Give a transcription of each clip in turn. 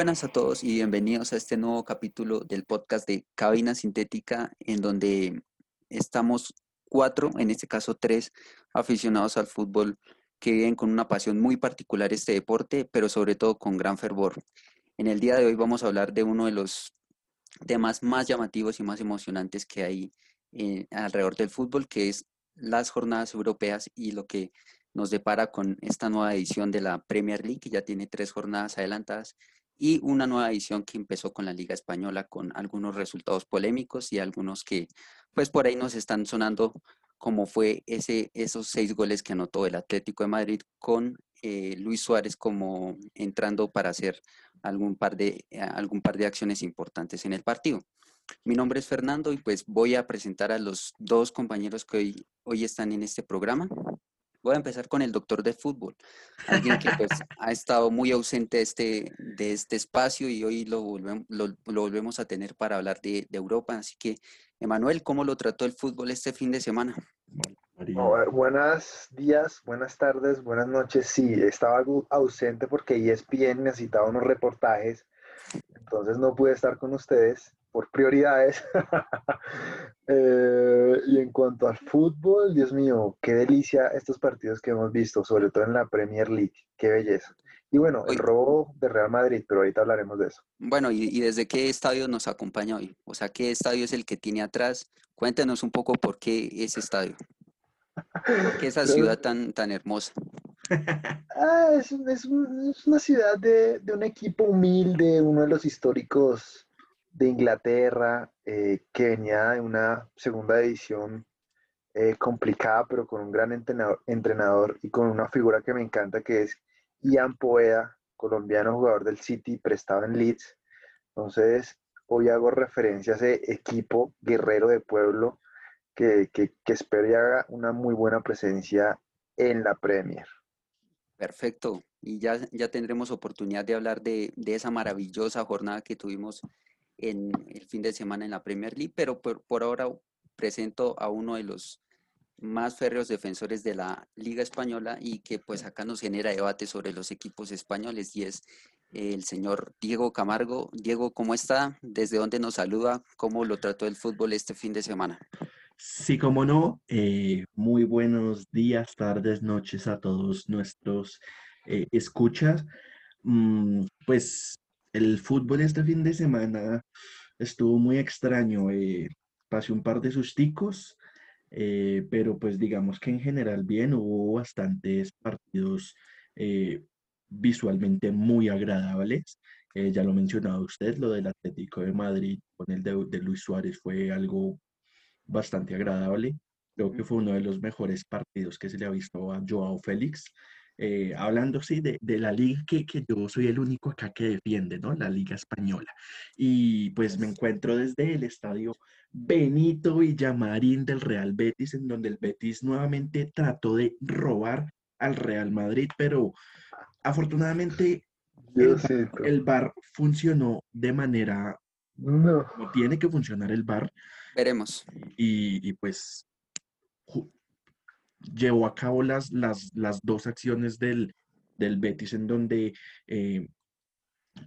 buenas a todos y bienvenidos a este nuevo capítulo del podcast de Cabina Sintética, en donde estamos cuatro, en este caso tres, aficionados al fútbol que viven con una pasión muy particular este deporte, pero sobre todo con gran fervor. En el día de hoy vamos a hablar de uno de los temas más llamativos y más emocionantes que hay eh, alrededor del fútbol, que es las jornadas europeas y lo que nos depara con esta nueva edición de la Premier League, que ya tiene tres jornadas adelantadas, y una nueva edición que empezó con la Liga Española con algunos resultados polémicos y algunos que pues por ahí nos están sonando como fue ese, esos seis goles que anotó el Atlético de Madrid con eh, Luis Suárez como entrando para hacer algún par, de, eh, algún par de acciones importantes en el partido. Mi nombre es Fernando y pues voy a presentar a los dos compañeros que hoy, hoy están en este programa. Voy a empezar con el doctor de fútbol, alguien que pues, ha estado muy ausente de este, de este espacio y hoy lo volvemos, lo, volvemos a tener para hablar de, de, Europa. Así que, Emanuel, ¿cómo lo trató el fútbol este fin de semana? Oh, buenos días, buenas tardes, buenas noches. Sí, estaba ausente porque ESPN necesitaba unos reportajes, entonces no pude estar con ustedes por prioridades. Eh, y en cuanto al fútbol, Dios mío, qué delicia estos partidos que hemos visto, sobre todo en la Premier League, qué belleza. Y bueno, el robo de Real Madrid, pero ahorita hablaremos de eso. Bueno, ¿y, desde qué estadio nos acompaña hoy? O sea, ¿qué estadio es el que tiene atrás? Cuéntenos un poco por qué ese estadio. ¿Por qué esa ciudad tan, tan hermosa? Ah, es, es, una ciudad de, de un equipo humilde, uno de los históricos de Inglaterra, eh, que venía de una segunda edición eh, complicada, pero con un gran entrenador, entrenador, y con una figura que me encanta, que es Ian Poeda, colombiano jugador del City, prestado en Leeds. Entonces, hoy hago referencia a ese equipo guerrero de pueblo que, que, que espero y haga una muy buena presencia en la Premier. Perfecto. Y ya, ya tendremos oportunidad de hablar de, de esa maravillosa jornada que tuvimos en el fin de semana en la Premier League, pero por, ahora presento a uno de los más férreos defensores de la Liga Española y que pues acá nos genera debate sobre los equipos españoles y es el señor Diego Camargo. Diego, ¿cómo está? ¿Desde dónde nos saluda? ¿Cómo lo trató el fútbol este fin de semana? Sí, como no. Eh, muy buenos días, tardes, noches a todos nuestros eh, escuchas. Mm, pues el fútbol este fin de semana estuvo muy extraño. Eh, pasé un par de susticos, eh, pero pues digamos que en general bien, hubo bastantes partidos eh, visualmente muy agradables. ya lo mencionaba usted, lo del Atlético de Madrid con el de, de Luis Suárez fue algo bastante agradable. Creo que fue uno de los mejores partidos que se le ha visto a Joao Félix. Eh, hablando sí de, de, la liga que, que, yo soy el único acá que defiende, ¿no? La liga española. Y pues me encuentro desde el estadio Benito Villamarín del Real Betis, en donde el Betis nuevamente trató de robar al Real Madrid, pero afortunadamente el, el bar funcionó de manera no. como tiene que funcionar el bar. Veremos. Y, y pues llevó a cabo las, las, las dos acciones del, del Betis en donde eh,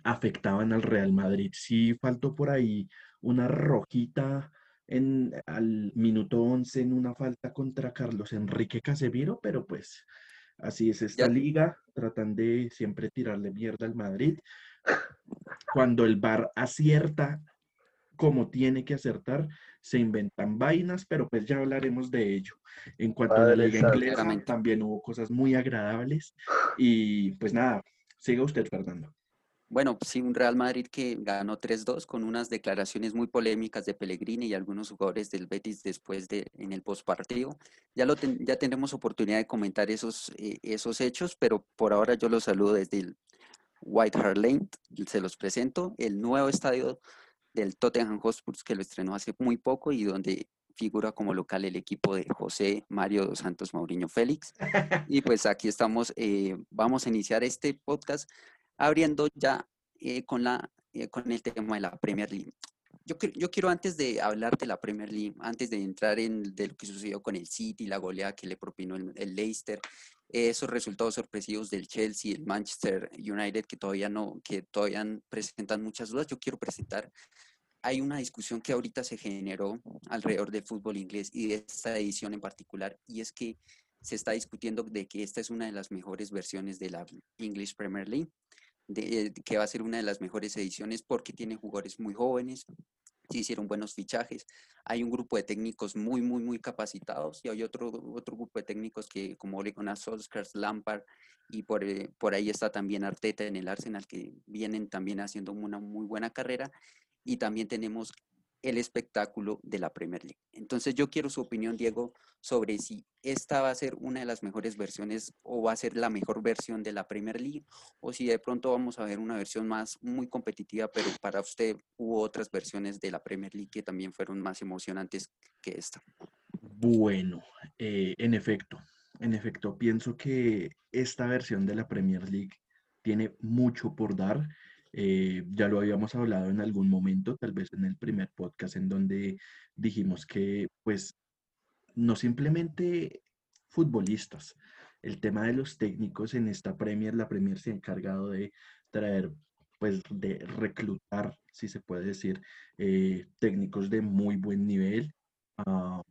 afectaban al Real Madrid. Sí faltó por ahí una rojita en, al minuto 11 en una falta contra Carlos Enrique Casemiro, pero pues así es esta liga, tratan de siempre tirarle mierda al Madrid. Cuando el VAR acierta como tiene que acertar, se inventan vainas, pero pues ya hablaremos de ello. En cuanto a la liga inglesa, también hubo cosas muy agradables y pues nada, siga usted, Fernando. Bueno, sí, un Real Madrid que ganó 3-2 con unas declaraciones muy polémicas de Pellegrini y algunos jugadores del Betis después de en el postpartido. Ya lo ya tendremos oportunidad de comentar esos eh, esos hechos, pero por ahora yo los saludo desde el White Hart Lane, se los presento, el nuevo estadio del Tottenham Hotspur que lo estrenó hace muy poco y donde figura como local el equipo de José Mario dos Santos Mauriño Félix. Y pues aquí estamos, eh, vamos a iniciar este podcast abriendo ya eh, con, la, eh, con el tema de la Premier League. Yo, quiero antes de hablar de la Premier League, antes de entrar en de lo que sucedió con el City, la goleada que le propinó el, el Leicester, esos resultados sorpresivos del Chelsea, el Manchester United que todavía no, que todavía presentan muchas dudas, yo quiero presentar hay una discusión que ahorita se generó alrededor del fútbol inglés y de esta edición en particular, y es que se está discutiendo de que esta es una de las mejores versiones de la English Premier League, de, que va a ser una de las mejores ediciones porque tiene jugadores muy jóvenes, se hicieron buenos fichajes, hay un grupo de técnicos muy, muy, muy capacitados y hay otro, otro grupo de técnicos que como Ole Gunnar Solskjaer, Lampard y por, eh, por ahí está también Arteta en el Arsenal que vienen también haciendo una muy buena carrera y también tenemos el espectáculo de la Premier League. Entonces yo quiero su opinión, Diego, sobre si esta va a ser una de las mejores versiones o va a ser la mejor versión de la Premier League o si de pronto vamos a ver una versión más muy competitiva, pero para usted hubo otras versiones de la Premier League que también fueron más emocionantes que esta. Bueno, eh, en efecto, en efecto, pienso que esta versión de la Premier League tiene mucho por dar eh, ya lo habíamos hablado en algún momento, tal vez en el primer podcast, en donde dijimos que, pues, no simplemente futbolistas, el tema de los técnicos en esta Premier, la Premier se ha encargado de traer, pues, de reclutar, si se puede decir, eh, técnicos de muy buen nivel. Ah,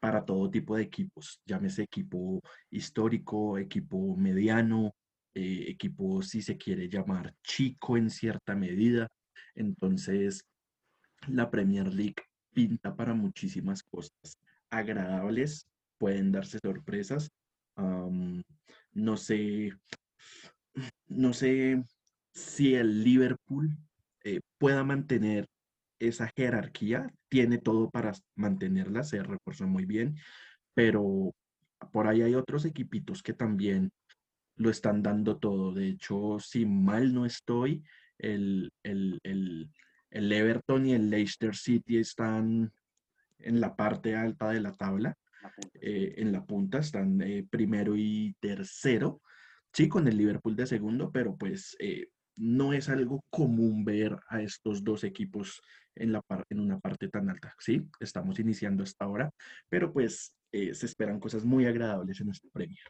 para todo tipo de equipos, llámese equipo histórico, equipo mediano, eh, equipo, si se quiere llamar, chico en cierta medida. Entonces, la Premier League pinta para muchísimas cosas agradables, pueden darse sorpresas. no sé, no sé si el Liverpool eh, pueda mantener esa jerarquía, tiene todo para mantenerla, se refuerza muy bien, pero por ahí hay otros equipitos que también lo están dando todo. De hecho, si mal no estoy, el, Everton y el Leicester City están en la parte alta de la tabla. Eh, en la punta están eh, primero y tercero. Sí, con el Liverpool de segundo, pero pues eh, no es algo común ver a estos dos equipos en, la en una parte tan alta. Sí, estamos iniciando hasta ahora, pero pues se esperan cosas muy agradables en este premio.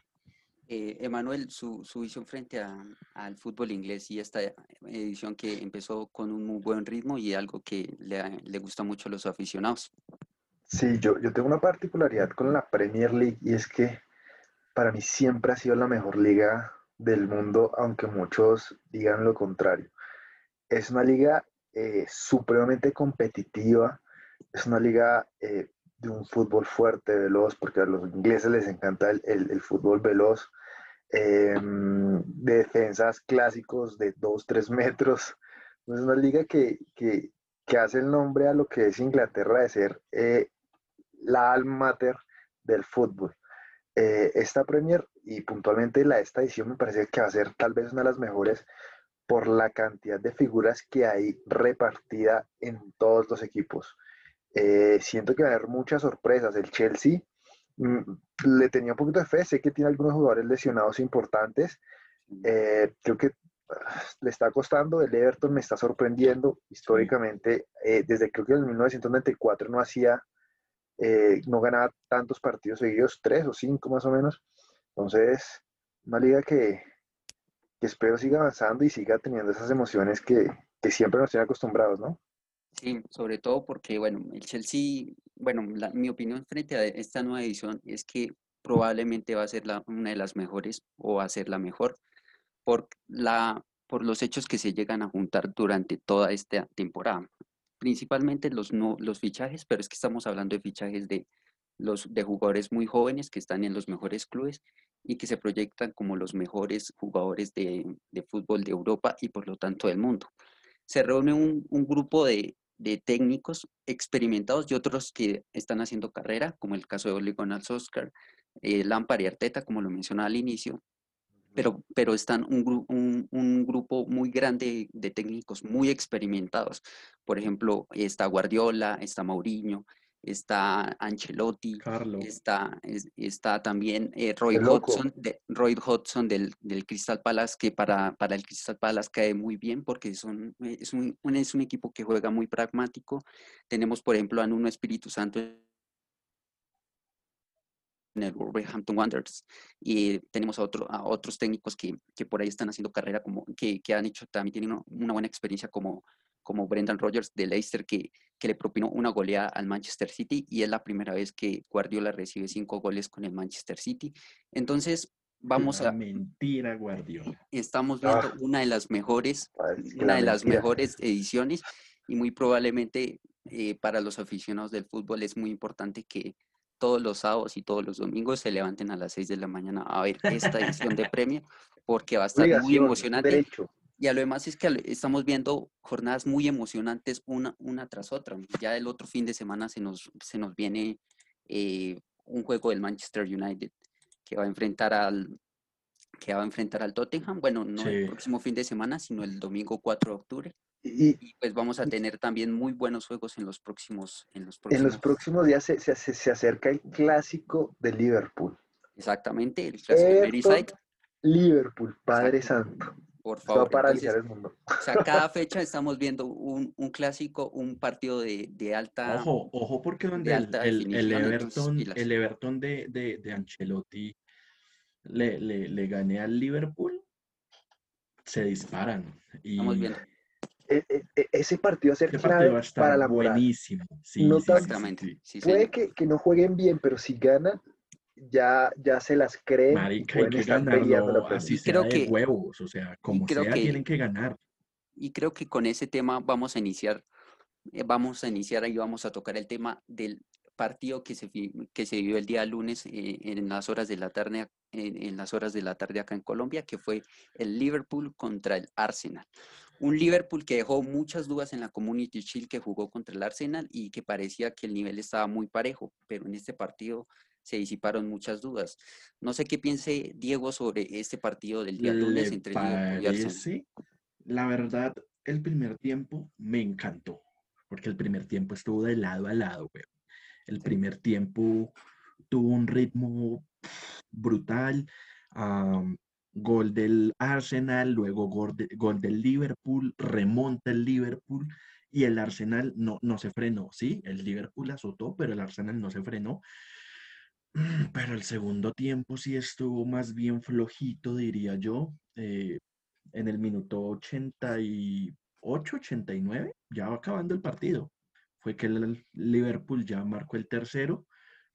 Eh, Emanuel, su, visión frente al fútbol inglés y esta edición que empezó con un muy buen ritmo y algo que le, le gusta mucho a los aficionados. Sí, yo, yo tengo una particularidad con la Premier League y es que para mí siempre ha sido la mejor liga del mundo, aunque muchos digan lo contrario. Es una liga eh, supremamente competitiva, es una liga eh, de un fútbol fuerte, veloz, porque a los ingleses les encanta el, el fútbol veloz, Em, de defensas clásicos de 2-3 metros. Es una liga que, que, que, hace el nombre a lo que es Inglaterra de ser eh, la alma mater del fútbol. Eh, esta Premier y puntualmente la esta edición me parece que va a ser tal vez una de las mejores por la cantidad de figuras que hay repartida en todos los equipos. Eh, siento que va a haber muchas sorpresas. El Chelsea le tenía un poquito de fe, sé que tiene algunos jugadores lesionados importantes. Eh, creo que le está costando, el Everton me está sorprendiendo históricamente, eh, desde creo que en 1994 no hacía, eh, no ganaba tantos partidos seguidos, tres o cinco más o menos. Entonces, una liga que, que espero siga avanzando y siga teniendo esas emociones que, que siempre nos tiene acostumbrados, ¿no? Sí, sobre todo porque, bueno, el Chelsea, bueno, mi opinión frente a esta nueva edición es que probablemente va a ser la, una de las mejores o va a ser la mejor por, la, por los hechos que se llegan a juntar durante toda esta temporada. Principalmente los, no, los fichajes, pero es que estamos hablando de fichajes de, los, de jugadores muy jóvenes que están en los mejores clubes y que se proyectan como los mejores jugadores de, de fútbol de Europa y por lo tanto del mundo. Se reúne un, un grupo de, de técnicos experimentados y otros que están haciendo carrera, como el caso de Ole Gunnar Solskjaer, eh, Lampard y Arteta, como lo mencionaba al inicio, pero, pero están un, un, un, grupo muy grande de técnicos muy experimentados. Por ejemplo, está Guardiola, está Mourinho, está Ancelotti, Carlo. está, es- está también eh, Roy. Hodgson, de, Roy Hodgson del, del Crystal Palace, que para, para el Crystal Palace cae muy bien porque son, eh, es, un, un- es un equipo que juega muy pragmático. Tenemos, por ejemplo, a Nuno Espíritu Santo en el Wolverhampton Wanderers y tenemos a, otro, a otros técnicos que, que por ahí están haciendo carrera, como que, que han hecho, también tienen una, una buena experiencia como, como Brendan Rodgers de Leicester, que, que le propinó una goleada al Manchester City y es la primera vez que Guardiola recibe cinco goles con el Manchester City. Entonces, vamos Una a, mentira, Guardiola. estamos viendo Ah. una de las mejores una de las mentira. mejores ediciones y muy probablemente eh, para los aficionados del fútbol es muy importante que todos los sábados y todos los domingos se levanten a las 6 de la mañana a ver esta edición de premio porque va a estar muy emocionante derecho. Y a lo demás es que estamos viendo jornadas muy emocionantes una, una tras otra. Ya el otro fin de semana se nos, se nos viene eh, un juego del Manchester United que va a enfrentar al que va a enfrentar al Tottenham. Bueno, no el próximo fin de semana, sino el domingo 4 de octubre. Y, Y pues vamos a tener también muy buenos juegos en los próximos, en los en próximos, los próximos días se, se, se- acerca el clásico de Liverpool. exactamente, el clásico de Merseyside, Liverpool, Padre. Santo. Por Esto va a favor. paralizar Entonces, el mundo. o sea, cada fecha estamos viendo un, un clásico, un partido de, de alta, Ojo, ojo, porque donde el, alta el- el definición, entonces, Everton, el Everton de, de, de Ancelotti le, le, le gane al Liverpool, se disparan. Y estamos viendo. E- e- e- ese partido va a ser este partido clave va a estar para la moral. buenísimo. Sí, No sí, Exactamente. sí. sí, Puede que, que no jueguen bien, pero si ganan, ya, ya se las creen y Marica, hay que ganarlo así sea creo de que- huevos, o sea, como creo sea, que- tienen que ganar. Y creo que con ese tema vamos a iniciar, eh, vamos a iniciar ahí, vamos a tocar el tema del partido que se, que se vivió el día lunes eh, en las horas de la tarde, en, en las horas de la tarde acá en Colombia, que fue el Liverpool contra el Arsenal. Un Liverpool que dejó muchas dudas en la Community Shield que jugó contra el Arsenal y que parecía que el nivel estaba muy parejo, pero en este partido se disiparon muchas dudas. No sé qué piense Diego sobre este partido del día lunes ¿Le entre Liverpool y Arsenal. La verdad, el primer tiempo me encantó, porque el primer tiempo estuvo de lado a lado, güey. El primer tiempo tuvo un ritmo brutal, gol del Arsenal, luego gol, de- gol del Liverpool, remonta el Liverpool y el Arsenal no, no se frenó, ¿sí? El Liverpool azotó, pero el Arsenal no se frenó. Mm, Pero el segundo tiempo sí estuvo más bien flojito, diría yo. eh, en el minuto 88, 89, ya va acabando el partido. Fue que el Liverpool ya marcó el tercero,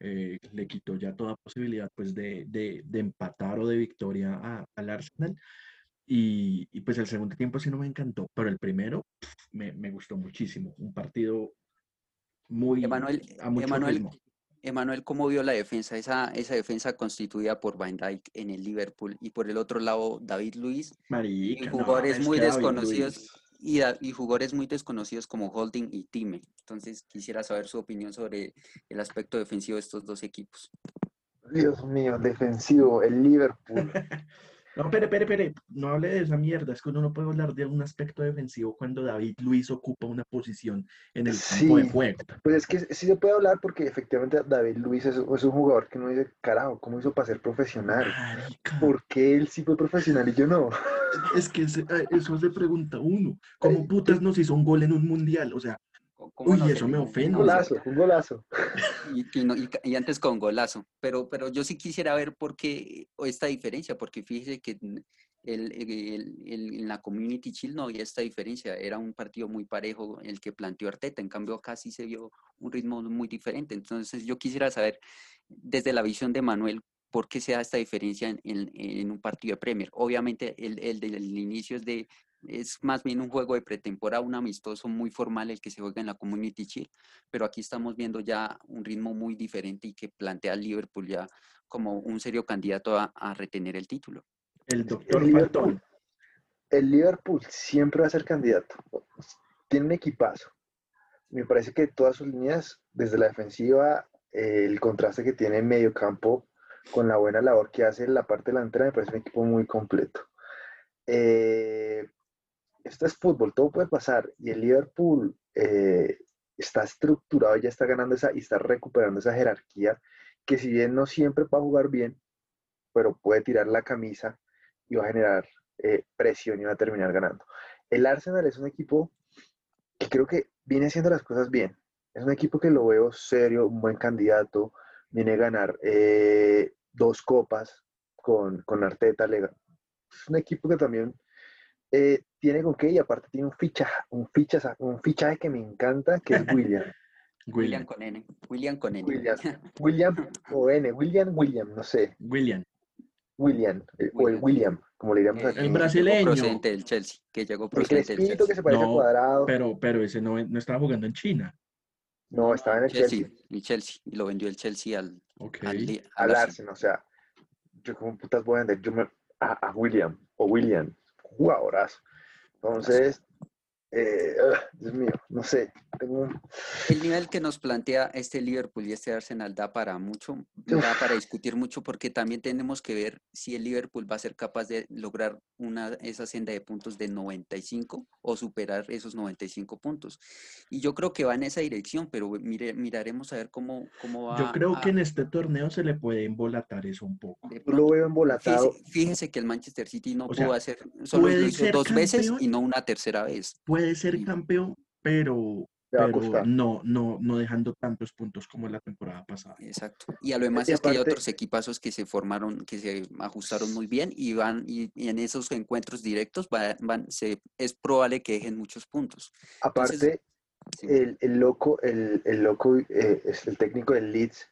eh, le quitó ya toda posibilidad pues de, de- de empatar o de victoria a- al Arsenal. Y, y, pues el segundo tiempo sí no me encantó, pero el primero me, me gustó muchísimo. Un partido muy Emanuel, a mucho Emanuel, ritmo. Emanuel, ¿cómo vio la defensa? Esa, esa defensa constituida por Van Dijk en el Liverpool y por el otro lado David Luis y Marica, jugadores es muy desconocidos y, da- y jugadores muy desconocidos como Holding y Time. Entonces quisiera saber su opinión sobre el aspecto defensivo de estos dos equipos. Dios mío, defensivo, el Liverpool. No, espere, espere, espere, no hable de esa mierda, es que uno no puede hablar de un aspecto defensivo cuando David Luis ocupa una posición en el campo de Sí. juego. Pues es que sí se puede hablar porque efectivamente David Luis es, es un jugador que no dice, carajo, ¿cómo hizo para ser profesional? Marica, ¿Por qué él sí fue profesional y yo no? es que eh, eso se pregunta uno, ¿cómo Ay, putas nos hizo un gol en un mundial? O sea, Co- ¿Cómo Uy, no eso me ofende. Un golazo, un golazo. Y, y no- y y antes con golazo. Pero, pero yo sí quisiera ver por qué esta diferencia, porque fíjese que el, el- el- en la Community Shield no había esta diferencia. Era un partido muy parejo el que planteó Arteta. En cambio, acá sí se vio un ritmo muy diferente. Entonces, yo quisiera saber, desde la visión de Manuel, por qué se da esta diferencia en, en- en un partido de Premier. Obviamente, el, el del inicio es de. Es más bien un juego de pretemporada, un amistoso muy formal el que se juega en la Community Shield pero aquí estamos viendo ya un ritmo muy diferente y que plantea al Liverpool ya como un serio candidato a, a retener el título. el doctor El Liverpool, el Liverpool siempre va a ser candidato. Tiene un equipazo. Me parece que todas sus líneas, desde la defensiva, el contraste que tiene en medio campo con la buena labor que hace en la parte delantera, me parece un equipo muy completo. Eh, esto es fútbol, todo puede pasar. Y el Liverpool, eh, está estructurado, ya está ganando esa y está recuperando esa jerarquía que si bien no siempre va a jugar bien, pero puede tirar la camisa y va a generar eh, presión y va a terminar ganando. El Arsenal es un equipo que creo que viene haciendo las cosas bien. Es un equipo que lo veo serio, un buen candidato, viene a ganar eh, dos copas con, con Arteta. Es un equipo que también eh, tiene con qué y aparte tiene un fichaje, un fichaje, un fichaje que me encanta, que es William. William con N. William con N. William, William o N. William, William, no sé. William. William, eh, o el William, como le diríamos aquí. El brasileño. Procedente del Chelsea, que llegó procedente el del Chelsea. que se parece No, a cuadrado. Pero, pero ese no, no estaba jugando en China. No, estaba en el Chelsea, Chelsea, y Chelsea, y lo vendió el Chelsea al, Ok. al, li- al al Arsenal. Arsenal, o sea, yo como putas voy a vender yo me- a, a William, o William, jugadorazo. Entonces, eh, ugh, Dios mío, no sé, tengo El nivel que nos plantea este Liverpool y este Arsenal da para mucho, da para discutir mucho porque también tenemos que ver si el Liverpool va a ser capaz de lograr una, esa senda de puntos de 95 o superar esos 95 puntos. Y yo creo que va en esa dirección, pero mire, miraremos a ver cómo, cómo va. Yo creo que a- en este torneo se le puede embolatar eso un poco. yo lo pronto. veo embolatado. Fíjese, fíjese que el Manchester City no O sea, pudo hacer, solo lo hizo dos veces campeón. y no una tercera vez. Puede ser Sí. campeón, pero, no, no, no dejando tantos puntos como la temporada pasada. Exacto. Y a lo demás Y es que hay otros equipazos que se formaron, que se ajustaron muy bien y van, y, y en esos encuentros directos va- van, se, es probable que dejen muchos puntos. Aparte, Sí. el, el loco, el, el loco eh, es el técnico del Leeds,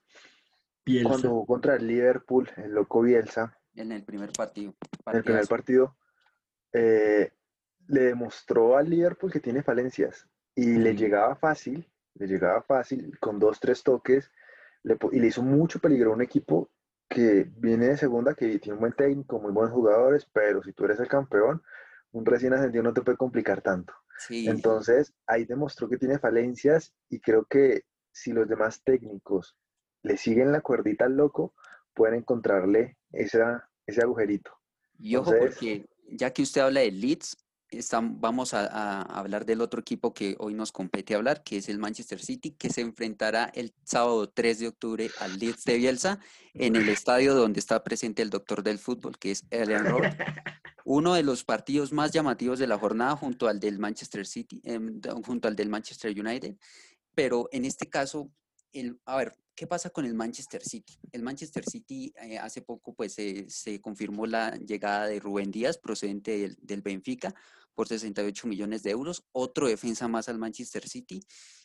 Bielsa, cuando jugó contra el Liverpool, el loco Bielsa, En el primer partido. en el primer partido, eh, le demostró al Liverpool que tiene falencias y le llegaba fácil, le llegaba fácil, con dos, tres toques, le y le hizo mucho peligro a un equipo que viene de segunda, que tiene un buen técnico, muy buenos jugadores, pero si tú eres el campeón, un recién ascendido no te puede complicar tanto. Sí, Entonces, ahí demostró que tiene falencias y creo que si los demás técnicos le siguen la cuerdita al loco, pueden encontrarle esa, ese agujerito. y ojo entonces- porque ya que usted habla de Leeds, vamos a, a hablar del otro equipo que hoy nos compete hablar, que es el Manchester City, que se enfrentará el sábado 3 de octubre al Leeds de Bielsa en el estadio donde está presente el doctor del fútbol, que es Ellen Road. Uno de los partidos más llamativos de la jornada junto al del Manchester City, da- junto al del Manchester United, pero en este caso, el, a ver, ¿qué pasa con el Manchester City? El Manchester City eh, hace poco pues se- se confirmó la llegada de Rubén Díaz procedente del, del Benfica por 68 millones de euros, otro defensa más al Manchester City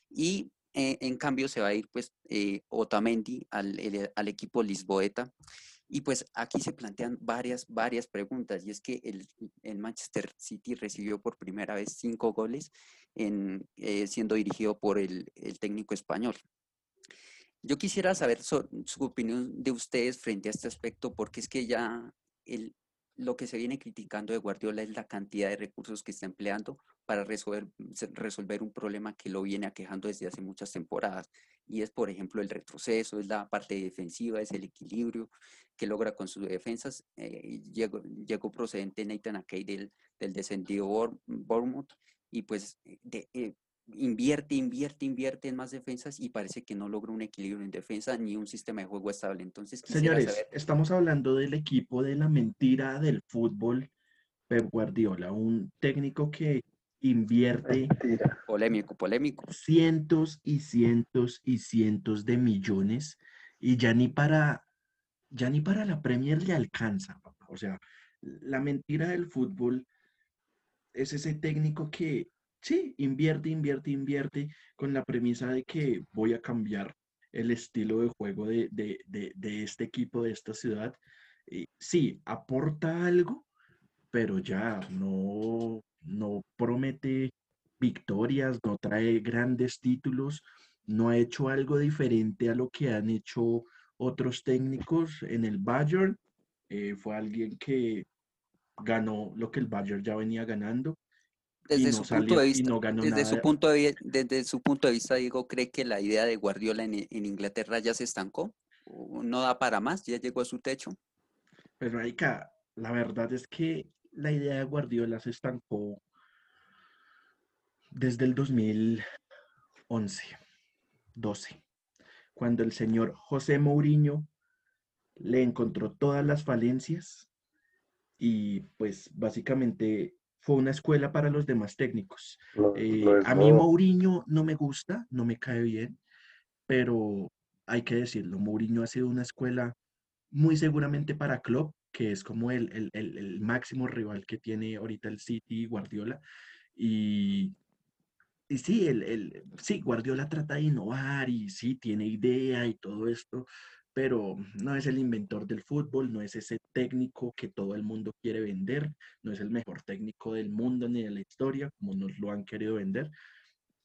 y eh, en cambio se va a ir pues eh, Otamendi al, el- al equipo Lisboeta. Y pues aquí se plantean varias, varias preguntas, y es que el, el Manchester City recibió por primera vez cinco goles en, eh, siendo dirigido por el, el técnico español. Yo quisiera saber su opinión de ustedes frente a este aspecto, porque es que ya el, lo que se viene criticando de Guardiola es la cantidad de recursos que está empleando para resolver, resolver un problema que lo viene aquejando desde hace muchas temporadas. Y es, por ejemplo, el retroceso, es la parte defensiva, es el equilibrio que logra con sus defensas. Eh, llegó, llegó procedente Nathan Akey del, del descendido Bour- Bournemouth y pues eh, de- eh, invierte, invierte, invierte en más defensas y parece que no logra un equilibrio en defensa ni un sistema de juego estable. Entonces Señores, saber, estamos hablando del equipo de la mentira del fútbol, Pep Guardiola, un técnico que invierte Mentira. polémico, polémico. cientos y cientos y cientos de millones y ya ni para, ya ni para la Premier le alcanza, papá. O sea, la mentira del fútbol es ese técnico que sí, invierte, invierte, invierte con la premisa de que voy a cambiar el estilo de juego de, de- de- este equipo, de esta ciudad. Y sí, aporta algo, pero ya no, no promete victorias, no trae grandes títulos, no ha hecho algo diferente a lo que han hecho otros técnicos en el Bayern. eh, fue alguien que ganó lo que el Bayern ya venía ganando Desde su punto de vista, desde su punto de, vi- desde su punto de vista, Diego, ¿cree que la idea de Guardiola en, en Inglaterra ya se estancó? ¿O ¿No da para más? ¿Ya llegó a su techo? Pues, marica, la verdad es que la idea de Guardiola se estancó desde el 2000, 2011, 12, cuando el señor José Mourinho le encontró todas las falencias y pues básicamente fue una escuela para los demás técnicos. Eh, a mí Mourinho no me gusta, no me cae bien, pero hay que decirlo, Mourinho ha sido una escuela muy seguramente para Klopp, que es como el, máximo rival que tiene ahorita el City, Guardiola. Y, y sí, el, sí, Guardiola trata de innovar y sí, tiene idea y todo esto, pero no es el inventor del fútbol, no es ese técnico que todo el mundo quiere vender, no es el mejor técnico del mundo ni de la historia, como nos lo han querido vender.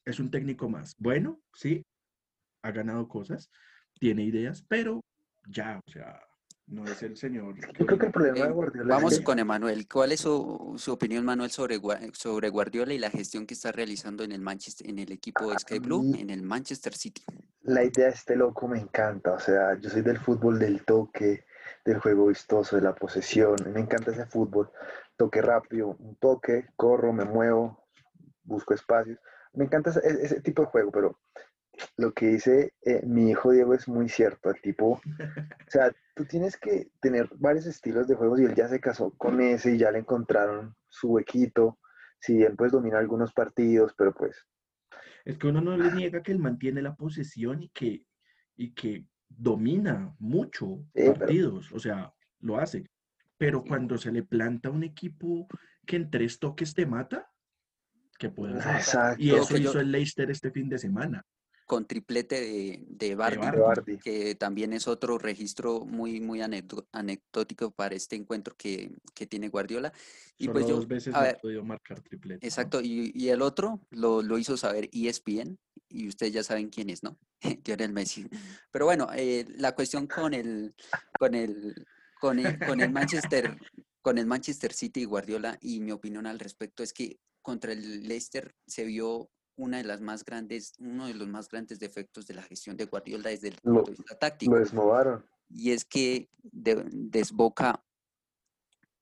Es un técnico más. Bueno, sí, ha ganado cosas, tiene ideas, pero ya, o sea, no es el señor. Yo creo que el problema de Guardiola. Vamos con Emanuel. ¿Cuál es su, opinión, Manuel, sobre, sobre Guardiola y la gestión que está realizando en el Manchester, en el equipo de Sky Blue, en el Manchester City? La idea de este loco me encanta. O sea, yo soy del fútbol del toque, del juego vistoso, de la posesión. Me encanta ese fútbol. Toque rápido, un toque, corro, me muevo, busco espacios. Me encanta ese tipo de juego, pero lo que dice eh, mi hijo Diego es muy cierto. El tipo, o sea, tú tienes que tener varios estilos de juegos y él ya se casó con ese y ya le encontraron su huequito. Si bien pues domina algunos partidos, pero pues... Es que uno no le niega que él mantiene la posesión y que, y que domina mucho partidos, o sea, lo hace. Pero cuando se le planta un equipo que en tres toques te mata, ¿qué puede hacer? Y eso hizo el Leicester este fin de semana con triplete de, de, Bardi, que también es otro registro muy, muy anecdótico para este encuentro que, que tiene Guardiola. Y pues dos veces ha podido marcar triplete. Exacto, y, y, el otro lo, lo, hizo saber ESPN, y ustedes ya saben quién es, ¿no? Lionel Messi. Pero bueno, eh, la cuestión con el, con el, con el, con el Manchester, con el Manchester City y Guardiola, y mi opinión al respecto es que contra el Leicester se vio una de las más grandes, uno de los más grandes defectos de la gestión de Guardiola desde el punto de vista táctico. Y es que desboca,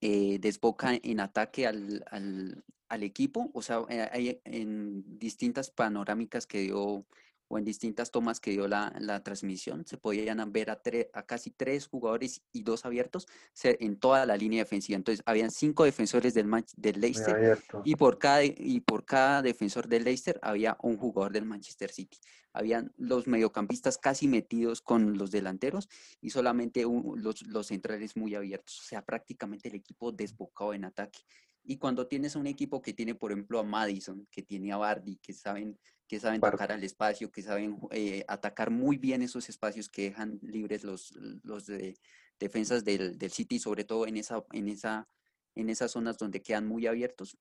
eh, desboca en ataque al, al, equipo, o sea, eh, hay en distintas panorámicas que dio o en distintas tomas que dio la, transmisión, se podían ver a, a, casi tres jugadores y dos abiertos en toda la línea defensiva. Entonces, habían cinco defensores del, del Leicester y por, cada, y por cada defensor del Leicester había un jugador del Manchester City. Habían los mediocampistas casi metidos con los delanteros y solamente los, los centrales muy abiertos. O sea, prácticamente el equipo desbocado en ataque. Y cuando tienes un equipo que tiene, por ejemplo, a Madison, que tiene a Bardi, que saben, que saben tocar al espacio, que saben eh, atacar muy bien esos espacios que dejan libres los, los de, defensas del, del, City, sobre todo en, esa, en, esa, en esas zonas donde quedan muy abiertos,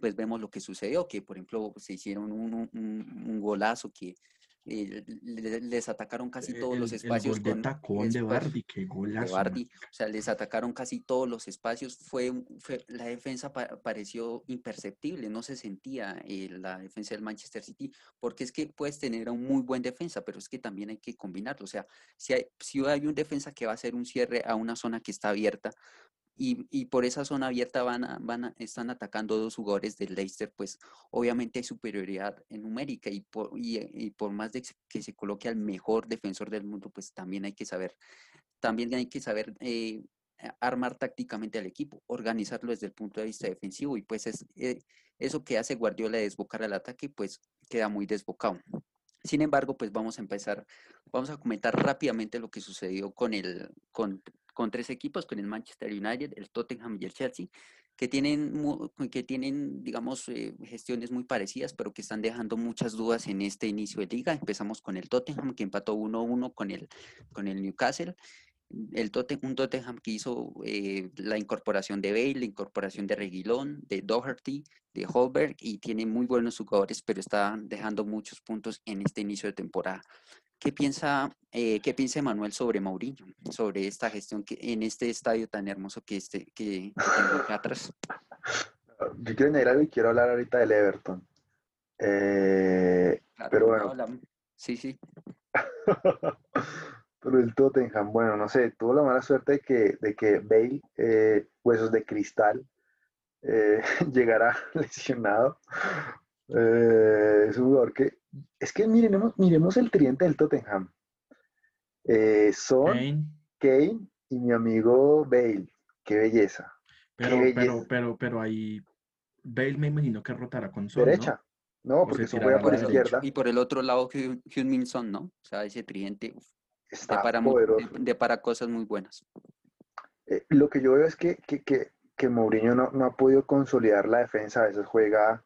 pues vemos lo que sucedió, que por ejemplo se hicieron un, un, un golazo que eh, les atacaron casi todos los espacios. El con, tacón de Bardi, qué golazo. o sea, les atacaron casi todos los espacios. Fue, la defensa pareció imperceptible, no se sentía eh, la defensa del Manchester City, porque es que puedes tener un muy buen defensa, pero es que también hay que combinarlo. O sea, si hay, si hay un defensa que va a hacer un cierre a una zona que está abierta, y, por esa zona abierta van, van están atacando dos jugadores del Leicester, pues obviamente hay superioridad numérica y por, y, por más de que se coloque al mejor defensor del mundo, pues también hay que saber, también hay que saber eh, armar tácticamente al equipo, organizarlo desde el punto de vista defensivo y pues es, eh, eso que hace Guardiola de desbocar al ataque, pues queda muy desbocado. Sin embargo, pues vamos a empezar, vamos a comentar rápidamente lo que sucedió con el, con, con tres equipos, con el Manchester United, el Tottenham y el Chelsea, que tienen, que tienen digamos, eh, gestiones muy parecidas, pero que están dejando muchas dudas en este inicio de liga. Empezamos con el Tottenham, que empató 1-1 con el, con el Newcastle. El Tottenham, un Tottenham que hizo eh, la incorporación de Bale, la incorporación de Reguilón, de Doherty, de Holberg, y tiene muy buenos jugadores, pero está dejando muchos puntos en este inicio de temporada. ¿Qué piensa, eh, ¿Qué piensa Emanuel sobre Mourinho, sobre esta gestión que, en este estadio tan hermoso que, este, que, tengo acá atrás? Yo quiero añadir algo y quiero hablar ahorita del Everton. Eh, pero bueno. sí, sí. pero el Tottenham, bueno, no sé, tuvo la mala suerte de que, de que Bale, eh, huesos de cristal, eh, llegará lesionado. Eh, es un jugador que, es que miremos, miremos el triente del Tottenham. Eh, son Kane. y mi amigo Bale. Qué belleza. Pero, pero, pero, pero ahí Bale me imagino que rotará con Son, Derecha. No, porque se juega por izquierda. Y por el otro lado, Hyun Son, ¿no? O sea, ese triente Está de, para, poderoso. De, para cosas muy buenas. Eh, lo que yo veo es que, que, que, que Mourinho no, no, ha podido consolidar la defensa. A veces juega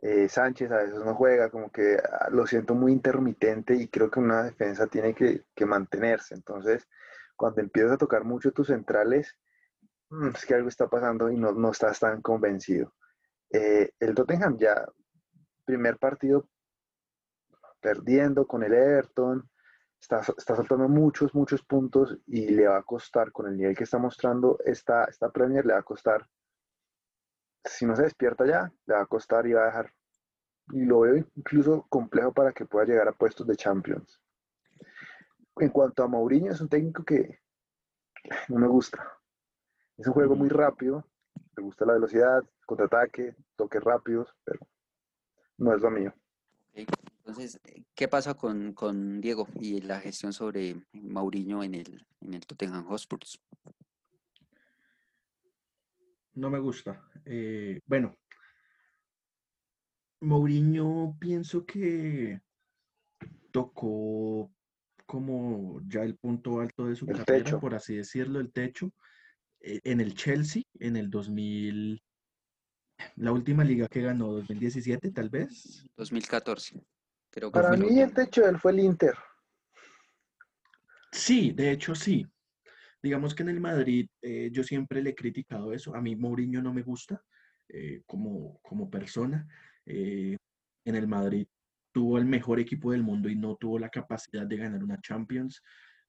eh, Sánchez, a veces no juega. Como que ah, lo siento muy intermitente y creo que una defensa tiene que, mantenerse. Entonces, cuando empiezas a tocar mucho tus centrales, mm, es que algo está pasando y no, no estás tan convencido. Eh, el Tottenham ya, primer partido perdiendo con el Everton, está, está saltando muchos, muchos puntos y le va a costar, con el nivel que está mostrando esta, esta Premier, le va a costar, si no se despierta ya, le va a costar y va a dejar, y lo veo incluso complejo para que pueda llegar a puestos de Champions. En cuanto a Mourinho, es un técnico que no me gusta. Es un juego muy rápido, me gusta la velocidad, contraataque, toques rápidos, pero no es lo mío. Entonces, ¿qué pasa con, Diego y la gestión sobre Mauriño en el, en el Tottenham Hotspur? No me gusta. Eh, bueno, Mourinho pienso que tocó como ya el punto alto de su carrera, por así decirlo, el techo. Eh, en el Chelsea en el 2000, la última liga que ganó, 2017 tal vez. 2014. Para mí el techo de él fue el Inter. Sí, de hecho sí. Digamos que en el Madrid eh, yo siempre le he criticado eso. A mí Mourinho no me gusta eh, como, como persona. en el Madrid tuvo el mejor equipo del mundo y no tuvo la capacidad de ganar una Champions.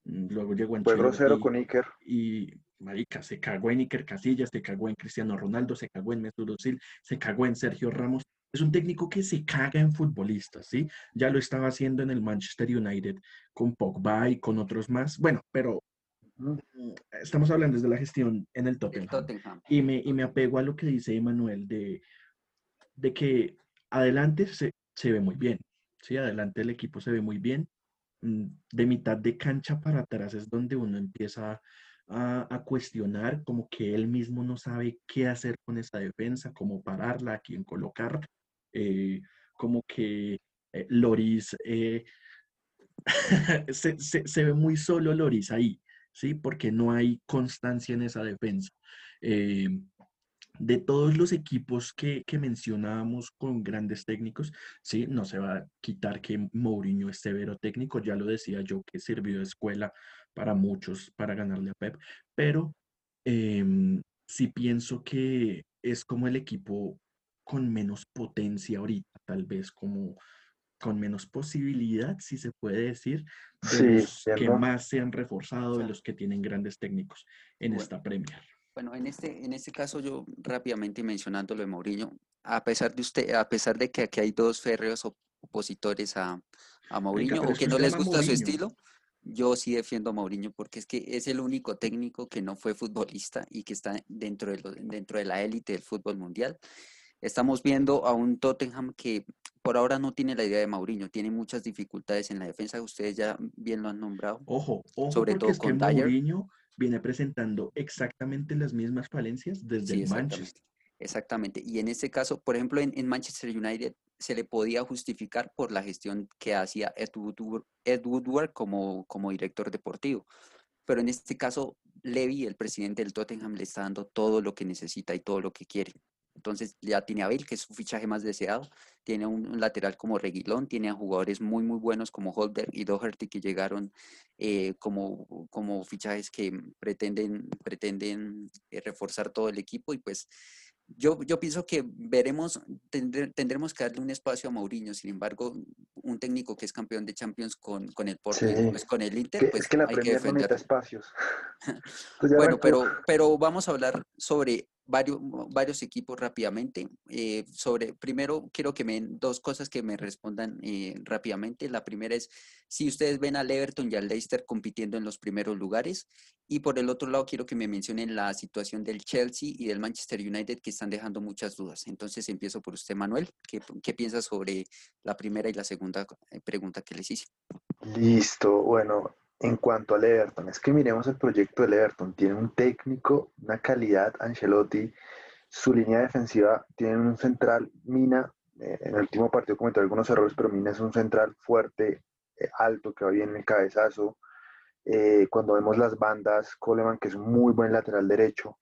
Mm, luego llegó en Fue grosero con Iker. Y marica, se cagó en Iker Casillas, se cagó en Cristiano Ronaldo, se cagó en Mesut Özil, se cagó en Sergio Ramos. Es un técnico que se caga en futbolistas, ¿sí? Ya lo estaba haciendo en el Manchester United con Pogba y con otros más. Bueno, pero estamos hablando desde la gestión en el Tottenham. Y, me, y me apego a lo que dice Emanuel de, de que adelante se, se ve muy bien, ¿sí? Adelante el equipo se ve muy bien. Mm, de mitad de cancha para atrás es donde uno empieza a, cuestionar, como que él mismo no sabe qué hacer con esa defensa, cómo pararla, a quién colocar, eh, como que eh, Loris eh, se, ve muy solo Loris ahí, ¿sí? Porque no hay constancia en esa defensa. de todos los equipos que, que, mencionábamos con grandes técnicos, sí, no se va a quitar que Mourinho es severo técnico, ya lo decía yo, que sirvió de escuela para muchos para ganarle a Pep, pero eh, sí pienso que es como el equipo con menos potencia ahorita, tal vez como con menos posibilidad, si se puede decir, de los que más se han reforzado, de los que tienen grandes técnicos en esta Premier. Bueno, en este, en este caso yo rápidamente mencionándolo de Mourinho, a pesar de usted, a pesar de que aquí hay dos férreos opositores a, a Mourinho o que no les gusta su estilo, yo sí defiendo a Mourinho porque es que es el único técnico que no fue futbolista y que está dentro de, dentro de la élite del fútbol mundial. Estamos viendo a un Tottenham que por ahora no tiene la idea de Mourinho, tiene muchas dificultades en la defensa, ustedes ya bien lo han nombrado. Ojo, ojo sobre todo con que Mourinho viene presentando exactamente las mismas falencias desde el Manchester. Exactamente. Y en este caso, por ejemplo, en, Manchester United se le podía justificar por la gestión que hacía Ed Woodward, como, como director deportivo. Pero en este caso, Levy, el presidente del Tottenham, le está dando todo lo que necesita y todo lo que quiere. Entonces ya tiene a Bale, que es su fichaje más deseado, tiene un, lateral como Reguilón, tiene a jugadores muy muy buenos como Holder y Doherty que llegaron eh, como, como fichajes que pretenden, pretenden eh, reforzar todo el equipo y pues yo, yo pienso que veremos, tendremos que darle un espacio a Mourinho, sin embargo, un técnico que es campeón de Champions con, con el Porto pues con el Inter, pues es que la hay que defender. espacios. Pues bueno, pero, pero vamos a hablar sobre varios, varios equipos rápidamente. Eh, sobre, primero, quiero que me dos cosas que me respondan eh, rápidamente. La primera es si ustedes ven al Everton y al Leicester compitiendo en los primeros lugares. Y por el otro lado, quiero que me mencionen la situación del Chelsea y del Manchester United que están dejando muchas dudas. Entonces, empiezo por usted, Manuel. ¿Qué, qué piensa sobre la primera y la segunda eh, pregunta que les hice? Listo. Bueno, en cuanto al Everton, es que miremos el proyecto del Everton. Tiene un técnico, una calidad, Ancelotti. Su línea defensiva tiene un central, Mina. Eh, en el último partido cometió algunos errores, pero Mina es un central fuerte, eh, alto, que va bien en el cabezazo. Eh, cuando vemos las bandas, Coleman, que es un muy buen lateral derecho.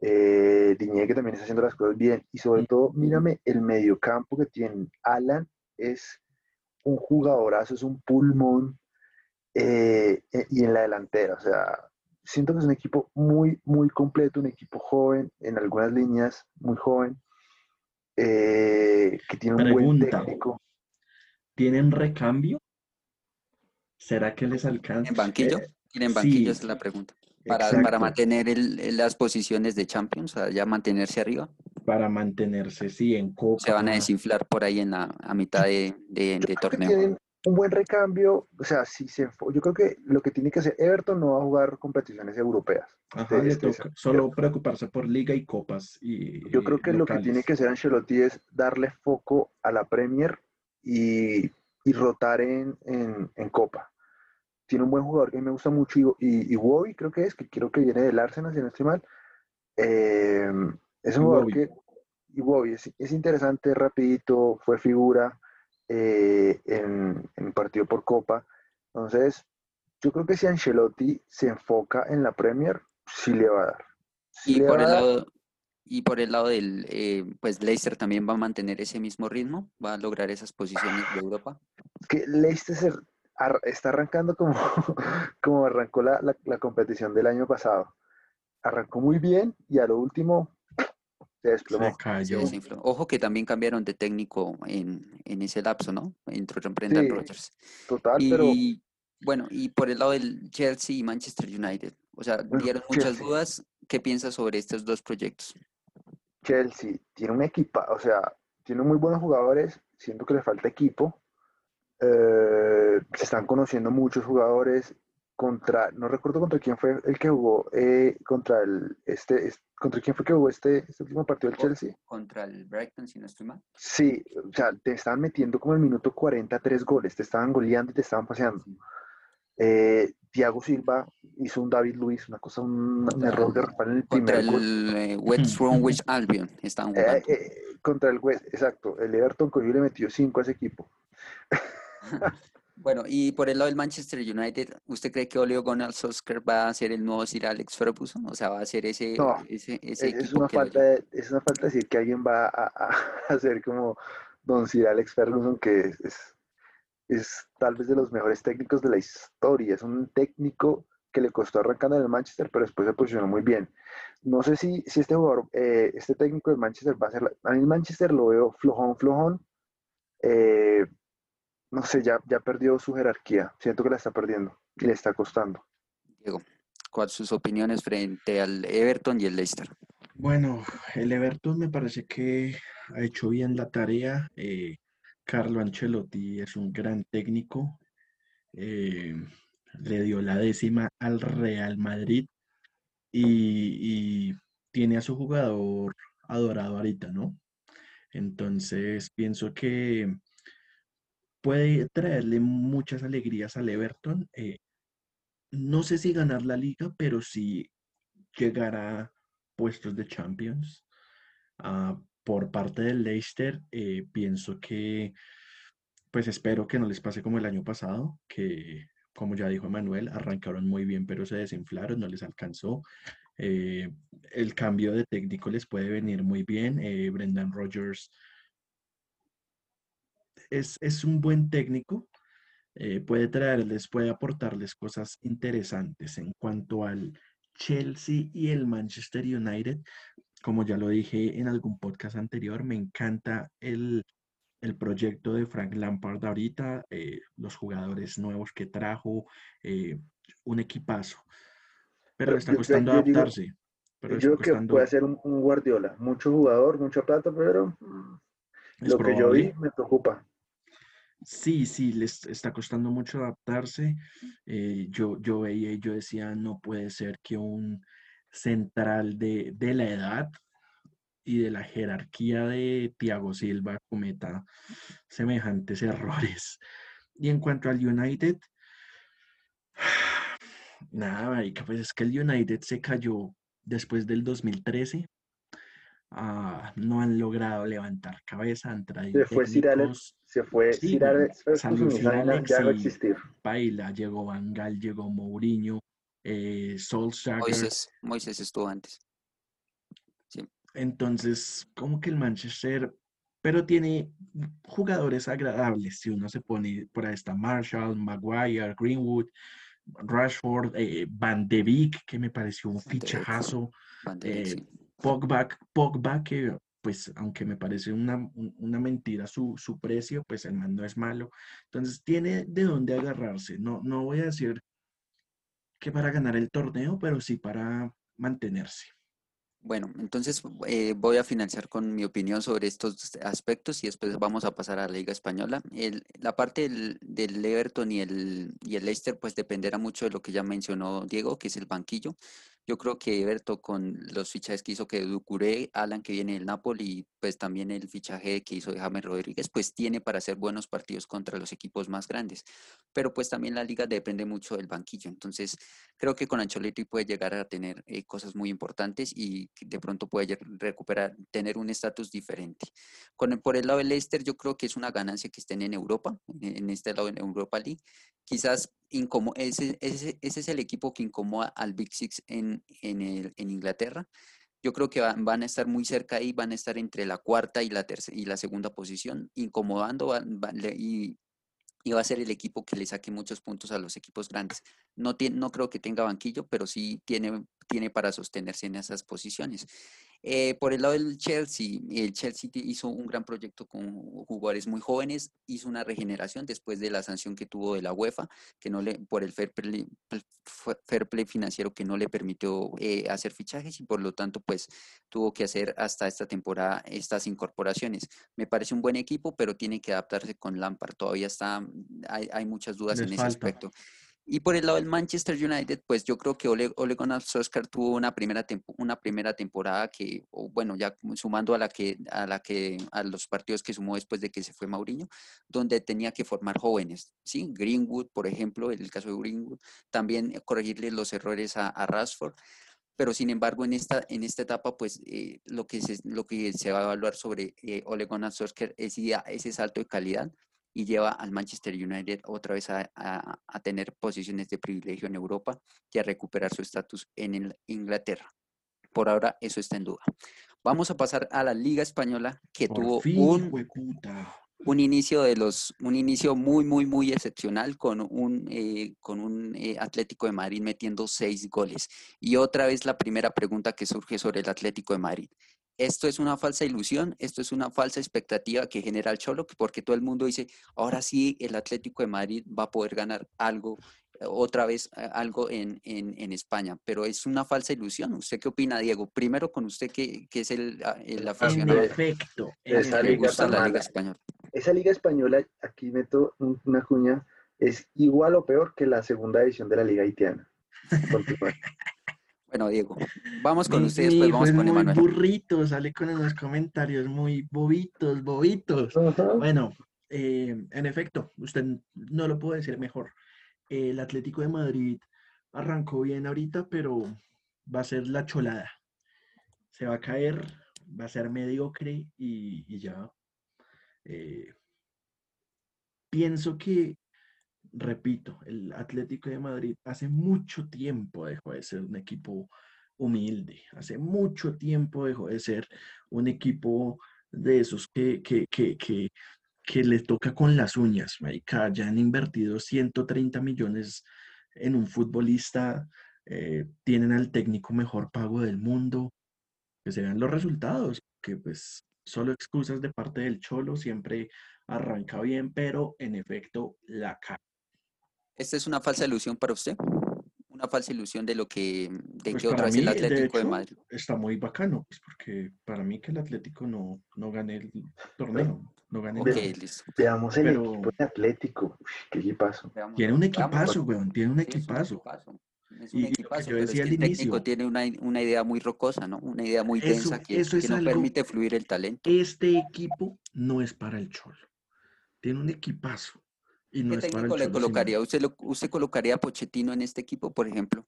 Eh, que también está haciendo las cosas bien. Y sobre todo, mírame el mediocampo que tiene Alan. Es un jugadorazo, es un pulmón eh, eh, y en la delantera. O sea, siento que es un equipo muy, muy completo, un equipo joven, en algunas líneas muy joven, eh, que tiene un buen Pregunta. técnico. ¿Tienen recambio? ¿Será que les alcanza? ¿En banquillo? ¿Tienen banquillo? sí, es la pregunta. Para, para mantener el- las posiciones de Champions, o sea, ya mantenerse arriba. para mantenerse, sí, en Copa. Se van a desinflar por ahí en la, a mitad de, de- torneo. tienen un buen recambio. O sea, si se yo creo que lo que tiene que hacer Everton no va a jugar competiciones europeas. Ajá, Este- este- solo preocuparse por liga y copas y Yo creo que lo que tiene que hacer Ancelotti es darle foco a la Premier y, y rotar en, en- en Copa. Tiene un buen jugador que me gusta mucho, y, y, Iwobi creo que es, que creo que viene del Arsenal, si no estoy mal. Eh, es un jugador que, Iwobi, es, es interesante, rapidito, fue figura eh, en, en partido por Copa. Entonces, yo creo que si Ancelotti se enfoca en la Premier, sí le va a dar. Sí Y por el dar. lado, y por el lado del, eh, pues Leicester también va a mantener ese mismo ritmo, va a lograr esas posiciones de Europa. Es que Leicester está arrancando como, como arrancó la, la- la competición del año pasado. Arrancó muy bien y a lo último se desplomó. Se cayó. desinfló. Ojo que también cambiaron de técnico en, en ese lapso, ¿no? Entró Brendan Sí, Rodgers. total, pero Y bueno, y por el lado del Chelsea y Manchester United, o sea, dieron muchas Chelsea. dudas. ¿Qué piensas sobre estos dos proyectos? Chelsea tiene un equipo, o sea, tiene muy buenos jugadores, siento que le falta equipo. Eh, se están conociendo muchos jugadores contra, no recuerdo contra quién fue el que jugó, eh, contra el, este, es- contra quién fue que jugó este, este último partido del Chelsea. Contra el Brighton, si no estoy mal. Sí, o sea, te estaban metiendo como el minuto 43 goles, te estaban goleando y te estaban paseando. Eh, Thiago Silva hizo un David Luis, una cosa, un, un error de en el Contra primer gol. el eh, West Bromwich Albion estaban Eh, jugando. eh, contra el West, exacto. El Everton cogió y le metió 5 a ese equipo. Bueno, y por el lado del Manchester United, ¿usted cree que Ole Gunnar Solskjaer va a ser el nuevo Sir Alex Ferguson? O sea, va a ser ese, No, ese, ese Es, una falta de, es una falta decir que alguien va a, a- ser como Don Sir Alex Ferguson, que es, es, es tal vez de los mejores técnicos de la historia. Es un técnico que le costó arrancando en el Manchester, pero después se posicionó muy bien. No sé si, si este jugador, eh, este técnico de Manchester va a ser... la- A mí el Manchester lo veo flojón, flojón. Eh, no sé, ya, ya perdió su jerarquía. Siento que la está perdiendo y le está costando. Diego, ¿cuáles sus opiniones frente al Everton y el Leicester? Bueno, el Everton me parece que ha hecho bien la tarea. eh, Carlo Ancelotti es un gran técnico. eh, le dio la décima al Real Madrid y, y tiene a su jugador adorado ahorita, ¿no? Entonces pienso que puede traerle muchas alegrías al Everton. eh, no sé si ganar la liga, pero sí llegar a puestos de Champions. Ah, por parte del Leicester, eh, pienso que, pues espero que no les pase como el año pasado, que como ya dijo Manuel, arrancaron muy bien, pero se desinflaron, no les alcanzó. Eh, el cambio de técnico les puede venir muy bien. eh, Brendan Rodgers es, es un buen técnico, eh, puede traerles, puede aportarles cosas interesantes en cuanto al Chelsea y el Manchester United. Como ya lo dije en algún podcast anterior, me encanta el, el proyecto de Frank Lampard ahorita, eh, los jugadores nuevos que trajo, eh, un equipazo. Pero Pero le está yo- yo- costando digo- adaptarse. pero Yo creo que puede ser un, un Guardiola. Mucho jugador, mucha plata, pero mm, lo que yo vi me preocupa. Sí, sí, les está costando mucho adaptarse. Eh, yo, yo veía yo decía, no puede ser que un central de, de la edad y de la jerarquía de Thiago Silva cometa semejantes errores. Y en cuanto al United, nada, pues es que el United se cayó después del 2013. Ah, no han logrado levantar cabeza, han traído Se fue Sir Alex, se fue Sí, Sir Alex salió Sir Alex ya no existir. Paila, llegó Van Gaal, llegó Mourinho, eh, Solskjaer. Moisés, Moisés estuvo antes. Entonces, como que el Manchester, pero tiene jugadores agradables. Si uno se pone por ahí está Marshall, Maguire, Greenwood, Rashford, eh, Van de Beek, que me pareció un fichajazo. Van de Beek, Eh, sí. Pogba, Pogba, que pues aunque me parece una, un- una mentira su, su precio, pues el man no es malo. Entonces tiene de dónde agarrarse. No, no voy a decir que para ganar el torneo, pero sí para mantenerse. Bueno, entonces eh, voy a finalizar con mi opinión sobre estos aspectos y después vamos a pasar a la Liga Española. El- la parte del, del Everton y el, y el Leicester pues dependerá mucho de lo que ya mencionó Diego, que es el banquillo. Yo creo que Everton con los fichajes que hizo que Ducuré, Alan que viene del Napoli y pues también el fichaje que hizo de James Rodríguez pues tiene para hacer buenos partidos contra los equipos más grandes. Pero pues también la liga depende mucho del banquillo. Entonces creo que con Ancelotti puede llegar a tener eh, cosas muy importantes y de pronto puede recuperar, tener un estatus diferente. Con por el lado del Leicester, yo creo que es una ganancia que estén en Europa, en, este lado en Europa League. Quizás incomo- ese, ese, ese es el equipo que incomoda al Big Six en, en, el- en Inglaterra. Yo creo que van, a estar muy cerca ahí, van a estar entre la cuarta y la, tercera, y la segunda posición, incomodando y, y va a ser el equipo que le saque muchos puntos a los equipos grandes. No, no creo que tenga banquillo, pero sí tiene, tiene para sostenerse en esas posiciones. Eh, por el lado del Chelsea, el Chelsea hizo un gran proyecto con jugadores muy jóvenes, hizo una regeneración después de la sanción que tuvo de la UEFA, que no le, por el fair play, fair financiero que no le permitió eh, hacer fichajes y por lo tanto pues tuvo que hacer hasta esta temporada estas incorporaciones. Me parece un buen equipo, pero tiene que adaptarse con Lampard. Todavía está, hay, hay muchas dudas Les en ese aspecto. Y por el lado del Manchester United, pues yo creo que Ole, Ole Gunnar Solskjaer tuvo una primera, tempo- una primera temporada que, bueno, ya sumando a la que, a la que, a los partidos que sumó después de que se fue Mourinho, donde tenía que formar jóvenes, ¿sí? Greenwood, por ejemplo, en el caso de Greenwood, también eh, corregirle los errores a, a Rashford, pero sin embargo en esta, en esta etapa, pues eh, lo, que se, lo que se va a evaluar sobre eh, Ole Gunnar Solskjaer es ya ese salto de calidad y lleva al Manchester United otra vez a, a- a tener posiciones de privilegio en Europa y a recuperar su estatus en el- Inglaterra. Por ahora eso está en duda. Vamos a pasar a la Liga Española que Por tuvo fin, un, un inicio de los un inicio muy muy muy excepcional con un eh, con un eh, Atlético de Madrid metiendo seis goles y otra vez la primera pregunta que surge sobre el Atlético de Madrid esto es una falsa ilusión esto es una falsa expectativa que genera el Cholo porque todo el mundo dice ahora sí el Atlético de Madrid va a poder ganar algo eh, otra vez eh, algo en, en, en España, pero es una falsa ilusión. ¿Usted qué opina, Diego? Primero con usted que, que es el, ah, el En En aficionado efecto, en esa liga gusta tan la. Liga Española. Esa liga española, aquí meto un- una cuña, es igual o peor que la segunda edición de la liga haitiana. Bueno, Diego, vamos con Mi- usted, mi después hijo vamos es con muy Emanuel. burrito, sale con unos comentarios muy bobitos, bobitos. Bueno, eh, en efecto, usted no lo puede decir mejor. El Atlético de Madrid arrancó bien ahorita, pero va a ser la cholada. Se va a caer, va a ser mediocre y, y ya. Eh, pienso que, repito, el Atlético de Madrid hace mucho tiempo dejó de ser un equipo humilde, hace mucho tiempo dejó de ser un equipo de esos que, que, que, que, les toca con las uñas, marica, ya han invertido 130 millones en un futbolista, eh, tienen al técnico mejor pago del mundo, que se vean los resultados, que pues solo excusas de parte del Cholo, siempre arranca bien, pero en efecto la cae. ¿Esta es una falsa ilusión para usted? Una falsa ilusión de lo que de Pues que otra vez el mí, Atlético de hecho, Madrid. está muy bacano, pues porque para mí que el Atlético no, no gane el torneo, no gane Ok, nada. listo. Veamos el Pero- equipo de Atlético. Uy, qué equipazo. Veamos, Tiene un equipazo, weón, tiene un equipazo. equipazo. Es un y equipazo, yo pero es decía que al el técnico inicio. tiene una, una idea muy rocosa, ¿no? Una idea muy Eso- densa que, eso es que no algo- permite fluir el talento. Este equipo no es para el Cholo. Tiene un equipazo. Y no ¿Qué técnico le colocaría? ¿Usted, lo, ¿Usted colocaría a Pochettino en este equipo, por ejemplo?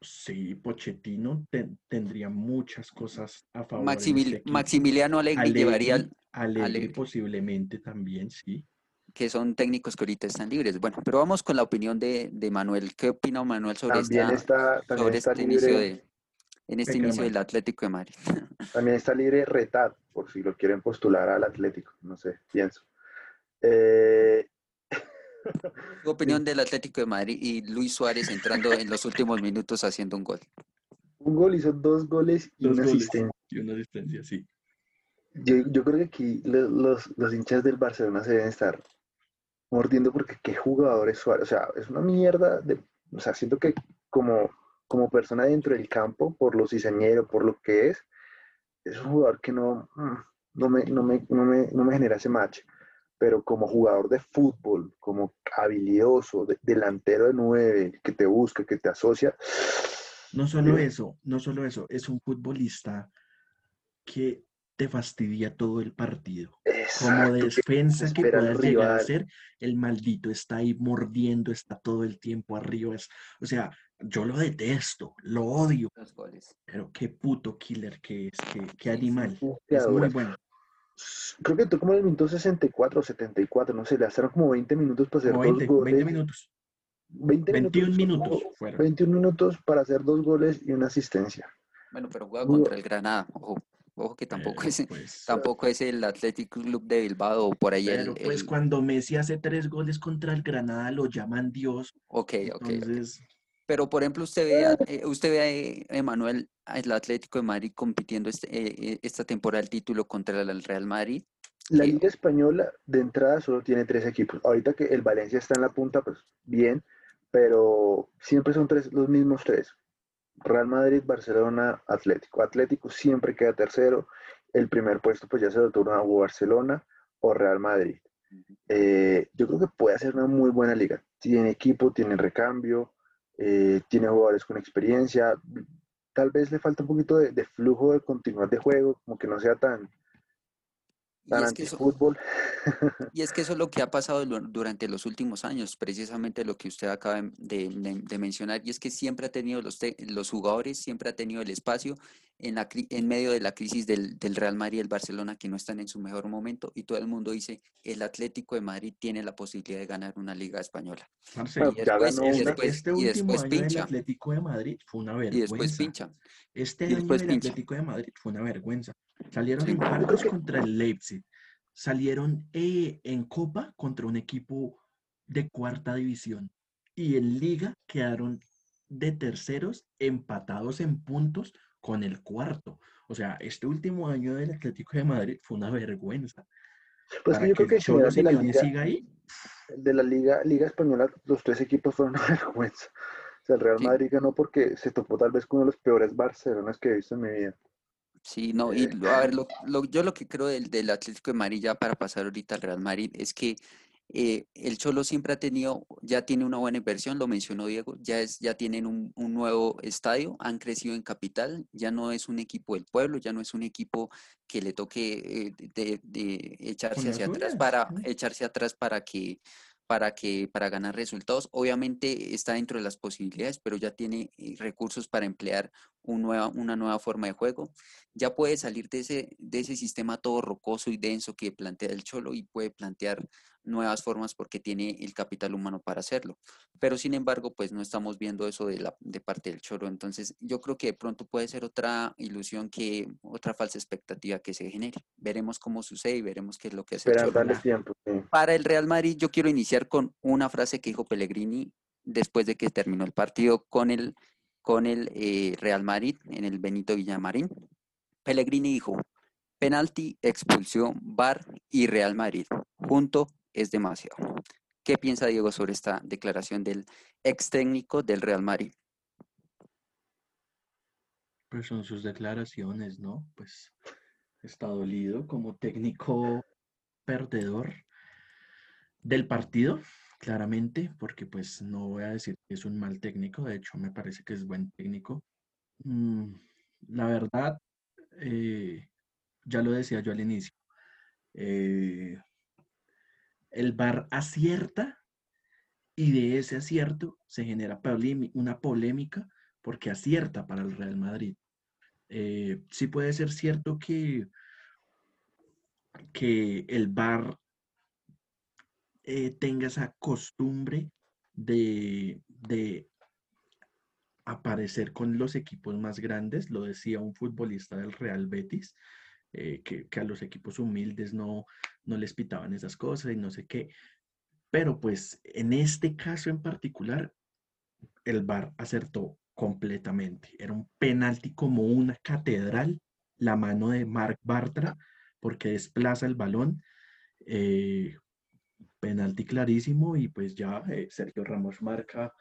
Sí, Pochettino te- tendría muchas cosas a favor. Maximil- este equipo. Maximiliano Allegri llevaría, al- Allegri, Allegri. posiblemente también, sí. que son técnicos que ahorita están libres. Bueno, pero vamos con la opinión de, de Manuel. ¿Qué opina Manuel sobre, esta, está, también sobre está este inicio de en este inicio del Atlético de Madrid? también está libre Retat, por si lo quieren postular al Atlético. No sé, pienso. Eh, Su opinión del Atlético de Madrid y Luis Suárez entrando en los últimos minutos haciendo un gol. un gol hizo dos goles y Dos una goles asistencia. y una asistencia, sí. Yo, yo creo que aquí lo- los, los hinchas del Barcelona se deben estar mordiendo porque qué jugador es Suárez. O sea, es una mierda. De, o sea, siento que como, como persona dentro del campo, por lo cizañero, por lo que es, es un jugador que no, mm, no, me, no, me, no, me, no me genera ese match. Pero como jugador de fútbol, como habilidoso, de- delantero de nueve, que te busca, que te asocia, No solo Dios. eso, no solo eso, es un futbolista que te fastidia todo el partido. Como exacto, que defensa que al puedas llegar a ser, el maldito está ahí mordiendo, está todo el tiempo arriba. Es, o sea, yo lo detesto, lo odio, Los goles. pero qué puto killer que es, qué, qué animal. Es muy bueno. Creo que entró como en el minuto 64 o 74, no sé, le hacen como 20 minutos para hacer Como dos 20, goles. 20 minutos, 20 21 minutos, minutos fueron. 21 minutos para hacer dos goles y una asistencia. Bueno, pero juega contra el Granada. Ojo, ojo que tampoco Pero, es, pues, tampoco es el Athletic Club de Bilbao o por ahí el, pero pues el- cuando Messi hace tres goles contra el Granada lo llaman Dios. Ok, ok, ok. Entonces, Pero por ejemplo, usted ve, a- eh, usted ve a eh, Emanuel, al Atlético de Madrid compitiendo este, eh, eh, esta temporada el título contra el Real Madrid. La. Liga Española de entrada solo tiene tres equipos. Ahorita que el Valencia está en la punta, pues bien, pero siempre son tres, los mismos tres. Real Madrid, Barcelona, Atlético. Atlético siempre queda tercero. El primer puesto pues ya se lo turna o Barcelona o Real Madrid. Eh, yo creo que puede ser una muy buena liga. Tiene equipo, tiene recambio, eh, tiene jugadores con experiencia. Tal vez le falta un poquito de, de flujo de continuidad de juego, como que no sea tan, Y es, que eso, antifútbol. y es que eso es lo que ha pasado durante los últimos años, precisamente lo que usted acaba de, de- de mencionar, y es que siempre ha tenido los, te- los jugadores, siempre ha tenido el espacio en, la, en medio de la crisis del, del Real Madrid y el Barcelona, que no están en su mejor momento, y todo el mundo dice, el Atlético de Madrid tiene la posibilidad de ganar una liga española. Y después, y este, después, este y último después año del pincha, Atlético de Madrid fue una y después vergüenza. pincha. Este Y año después del pincha. Atlético de Madrid fue una vergüenza. Salieron Sí. en cuartos contra el Leipzig. Salieron eh, en Copa contra un equipo de cuarta división. Y en Liga quedaron de terceros empatados en puntos con el cuarto. O sea, este último año del Atlético de Madrid fue una vergüenza. Pues Para que yo creo que que el en Cholo general de la liga, siga ahí, de la liga, liga española, los tres equipos fueron una vergüenza. O sea, el Real Sí. Madrid ganó porque se topó tal vez con uno de los peores Barcelonas que he visto en mi vida. Sí, no, y lo- a ver, lo, lo- yo lo que creo del, del Atlético de Madrid, ya para pasar ahorita al Real Madrid, es que eh, el Cholo siempre ha tenido, ya tiene una buena inversión, lo mencionó Diego, ya, es, ya tienen un, un nuevo estadio, han crecido en capital, ya no es un equipo del pueblo, ya no es un equipo que le toque eh, de, de echarse hacia atrás para, echarse atrás para que para que para ganar resultados. Obviamente está dentro de las posibilidades, pero ya tiene eh, recursos para emplear un nueva, una nueva forma de juego. Ya puede salir de ese, de ese sistema todo rocoso y denso que plantea el Cholo y puede plantear nuevas formas porque tiene el capital humano para hacerlo. Pero sin embargo, pues no estamos viendo eso de, la, de parte del Cholo. Entonces yo creo que de pronto puede ser otra ilusión que, otra falsa expectativa que se genere. Veremos cómo sucede y veremos qué es lo que hace Cholo. darle tiempo. sí. Para el Real Madrid, yo quiero iniciar con una frase que dijo Pellegrini después de que terminó el partido con el, con el eh, Real Madrid en el Benito Villamarín. Pellegrini dijo, penalti, expulsión, VAR y Real Madrid. Junto es demasiado. ¿Qué piensa Diego sobre esta declaración del ex técnico del Real Madrid? Pues son sus declaraciones, ¿no? Pues está dolido como técnico perdedor del partido, claramente, porque pues no voy a decir que es un mal técnico, de hecho me parece que es buen técnico. Mm, la verdad, eh, ya lo decía yo al inicio, eh, el VAR acierta y de ese acierto se genera una polémica porque acierta para el Real Madrid. Eh, sí puede ser cierto que, que el VAR eh, tenga esa costumbre de, aparecer con los equipos más grandes, lo decía un futbolista del Real Betis, eh, que, a los equipos humildes no, no les pitaban esas cosas y no sé qué. Pero pues en este caso en particular, el VAR acertó completamente. Era un penalti como una catedral, la mano de Marc Bartra, porque desplaza el balón. Eh, penalti clarísimo y pues ya eh, Sergio Ramos marca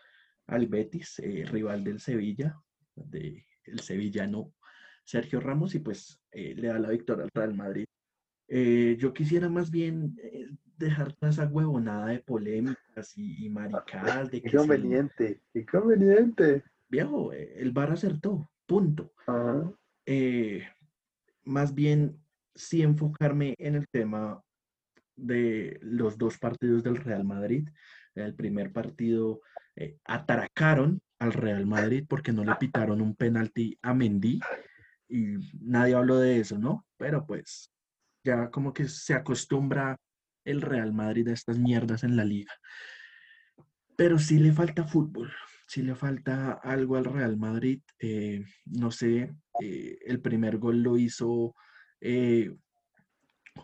al Betis, eh, rival del Sevilla, de el sevillano Sergio Ramos y pues le da la victoria al Real Madrid. yo quisiera más bien dejar toda esa huevonada de polémicas y, y maricadas. De que qué conveniente, qué conveniente viejo, eh, el bar acertó, punto. Eh, más bien, sí enfocarme en el tema de los dos partidos del Real Madrid. El primer partido eh, atracaron al Real Madrid porque no le pitaron un penalti a Mendy y nadie habló de eso, ¿no? Pero pues ya como que se acostumbra el Real Madrid a estas mierdas en la liga. Pero sí le falta fútbol, si le falta algo al Real Madrid. Eh, no sé, eh, el primer gol lo hizo eh,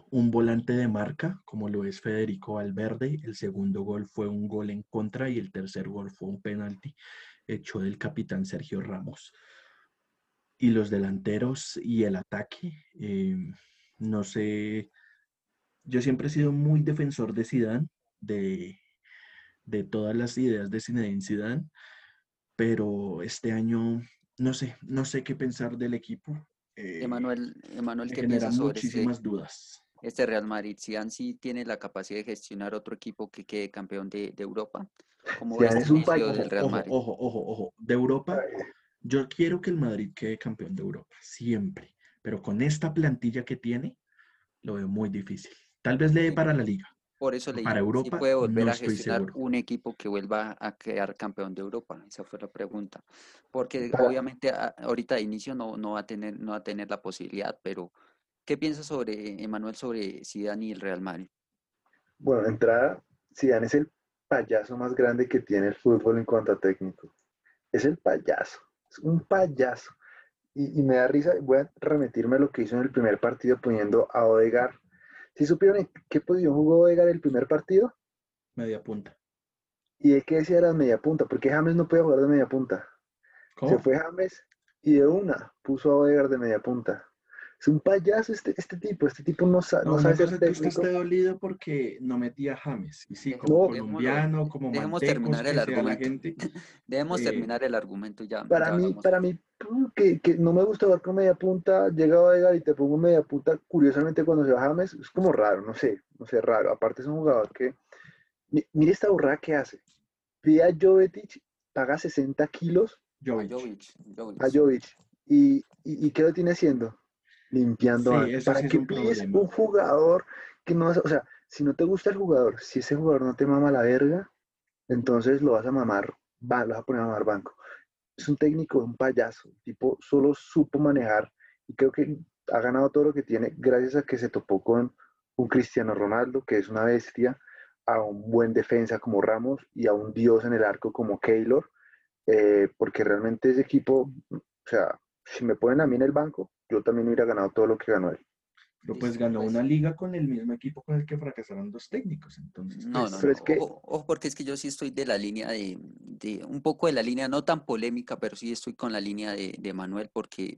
un volante de marca, como lo es Federico Valverde. El segundo gol fue un gol en contra y el tercer gol fue un penalti hecho del capitán Sergio Ramos. Y los delanteros y el ataque, no sé, yo siempre he sido muy defensor de Zidane, de, de todas las ideas de Zinedine Zidane, pero este año no sé, no sé qué pensar del equipo. Eh, Emanuel, Emanuel ¿qué piensas sobre este muchísimas dudas. Este Real Madrid, si sí tiene la capacidad de gestionar otro equipo que quede campeón de, Europa. como es un del Real Madrid? Ojo, ojo, ojo, de Europa. Yo quiero que el Madrid quede campeón de Europa, siempre. Pero con esta plantilla que tiene, lo veo muy difícil. Tal vez le dé para la liga. Por eso le Europa, si puede volver a gestionar un equipo que vuelva a quedar campeón de Europa. Esa fue la pregunta. Porque obviamente ahorita de inicio no, no, va a tener, no va a tener la posibilidad, pero ¿qué piensas sobre, Emanuel, sobre Zidane y el Real Madrid? Bueno, de entrada, Zidane es el payaso más grande que tiene el fútbol en cuanto a técnico. Es el payaso, un payaso. Y, y me da risa, voy a remitirme a lo que hizo en el primer partido poniendo a Odegar ¿Sí supieron en qué posición jugó Edgar el primer partido? Media punta. ¿Y de qué decía era media punta? Porque James no puede jugar de media punta. Se fue James y de una puso a Odegaard de media punta. Es un payaso este, este tipo, este tipo no, sabe no sabe ser técnico. esté dolido porque no metía a James. Y sí, como colombiano, como Dejemos terminar el argumento. Debemos eh, terminar el argumento ya. Para mí, para mí, que, que, no me gusta jugar con media punta, llega Odegaard y te pongo media punta, curiosamente cuando se va James, es como raro, no sé, no sé, raro. Aparte es un jugador que, mire esta burrada que hace. Pide a Jovetic, paga 60 kilos. Jovic. A Jovic. ¿Y, y, ¿Y qué lo tiene haciendo? Limpiando para que un, un jugador que no, o sea, si no te gusta el jugador, si ese jugador no te mama la verga, entonces lo vas a mamar, va, lo vas a poner a mamar banco. Es un técnico, un payaso, tipo solo supo manejar y creo que ha ganado todo lo que tiene gracias a que se topó con un Cristiano Ronaldo, que es una bestia, a un buen defensa como Ramos y a un dios en el arco como Keylor, eh, porque realmente ese equipo, o sea, si me ponen a mí en el banco, yo también hubiera ganado todo lo que ganó él. Pero pues ganó pues. una liga con el mismo equipo con el que fracasaron dos técnicos, entonces. No, pues, no, es que... ojo, porque es que yo sí estoy de la línea de, de, un poco de la línea, no tan polémica, pero sí estoy con la línea de, de Manuel, porque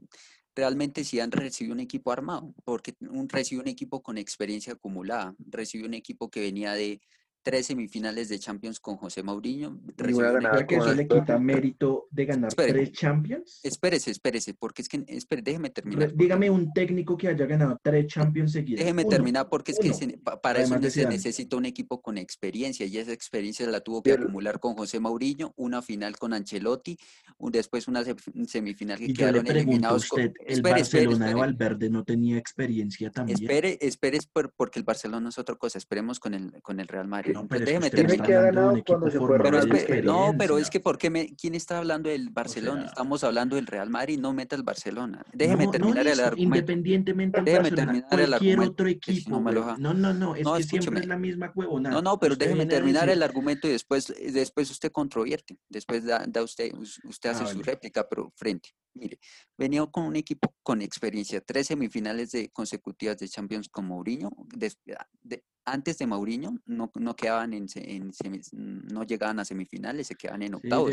realmente sí han recibido un equipo armado, porque un, recibió un equipo con experiencia acumulada, recibió un equipo que venía de, tres semifinales de Champions con José Mourinho. ¿Cree que eso le quita mérito de ganar Espere. tres Champions? Espérese, espérese, porque es que, espere, déjeme Re- terminar. Dígame un técnico que haya ganado tres Champions seguidas. Déjeme Uno, terminar porque es que se- pa- para eso Además se Zidane. necesita un equipo con experiencia y esa experiencia la tuvo que Pero- acumular con José Mourinho, una final con Ancelotti, un- después una se- semifinal que Y yo le quedaron eliminados con... ¿el Espere, espere, Barcelona de. Valverde no tenía experiencia también? Espere, espere, es por- porque el Barcelona es otra cosa. Esperemos con el, con el Real Madrid. No, pero es que déjeme usted me Tiene está terminar. que haber hablando de un ganado cuando equipo se fue Pero formado de espe- no, pero es experiencia. que ¿por qué me, quién está hablando del Barcelona? sea- Estamos hablando del Real Madrid, no meta el Barcelona. Déjeme No, no, terminar el argumento. Independientemente del Déjeme Barcelona, terminar el argumento, otro equipo, no me lo. No, no, no, es No, que siempre es la misma huevonada. No, no, pero Usted déjeme terminar el argumento y después, después usted controvierte. Después da, da usted, us- usted Ah, hace su vale. réplica, pero frente. Mire, venía con un equipo con experiencia, tres semifinales de consecutivas de Champions con Mourinho. de- antes de Mourinho no, no quedaban en, se- en semis- no llegaban a semifinales, se quedaban en octavos.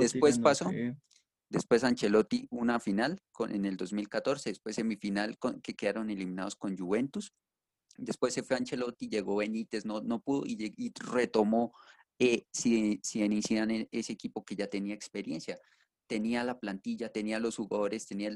Después pasó. Después Ancelotti una final con, en el 2014, después semifinal con, que quedaron eliminados con Juventus. Después se fue Ancelotti, llegó Benítez, no, no pudo y, retomó eh, si, si inician ese equipo que ya tenía experiencia. Tenía la plantilla, tenía los jugadores, tenía,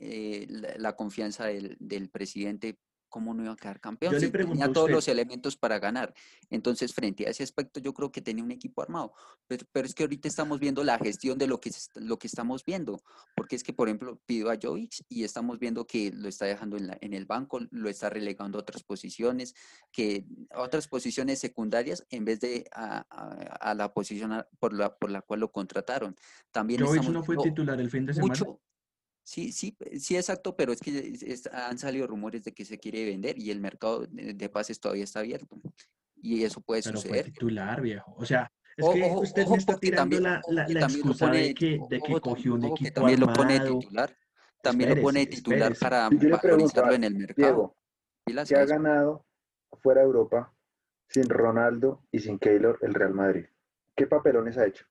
eh, la, la confianza del, del presidente. ¿Cómo no iba a quedar campeón? Yo Si tenía todos usted- los elementos para ganar. Entonces, frente a ese aspecto, yo creo que tenía un equipo armado. Pero, pero es que ahorita estamos viendo la gestión de lo que, lo que estamos viendo. Porque es que, por ejemplo, pido a Jovic y estamos viendo que lo está dejando en, la- en el banco, lo está relegando a otras posiciones, que a otras posiciones secundarias en vez de a, a- a la posición por la, por la cual lo contrataron. También Jovic no fue titular el fin de semana. mucho. Sí, sí, eh, sí, exacto, pero es que es- es- han salido rumores de que se quiere vender y el mercado de, de pases todavía está abierto. Y eso puede Pero fue suceder. titular, viejo. O sea, es O- que ojo- usted ojo, me está tirando también- la, también excusa pone de que, de que ojo tam- cogió un ojo que equipo también lo pone de titular. También lo pone de titular espérese. para Y yo le valorizarlo en el mercado. Diego, ¿qué ha eso. ganado fuera de Europa sin Ronaldo y sin Keylor el Real Madrid? ¿Qué papelones ha hecho?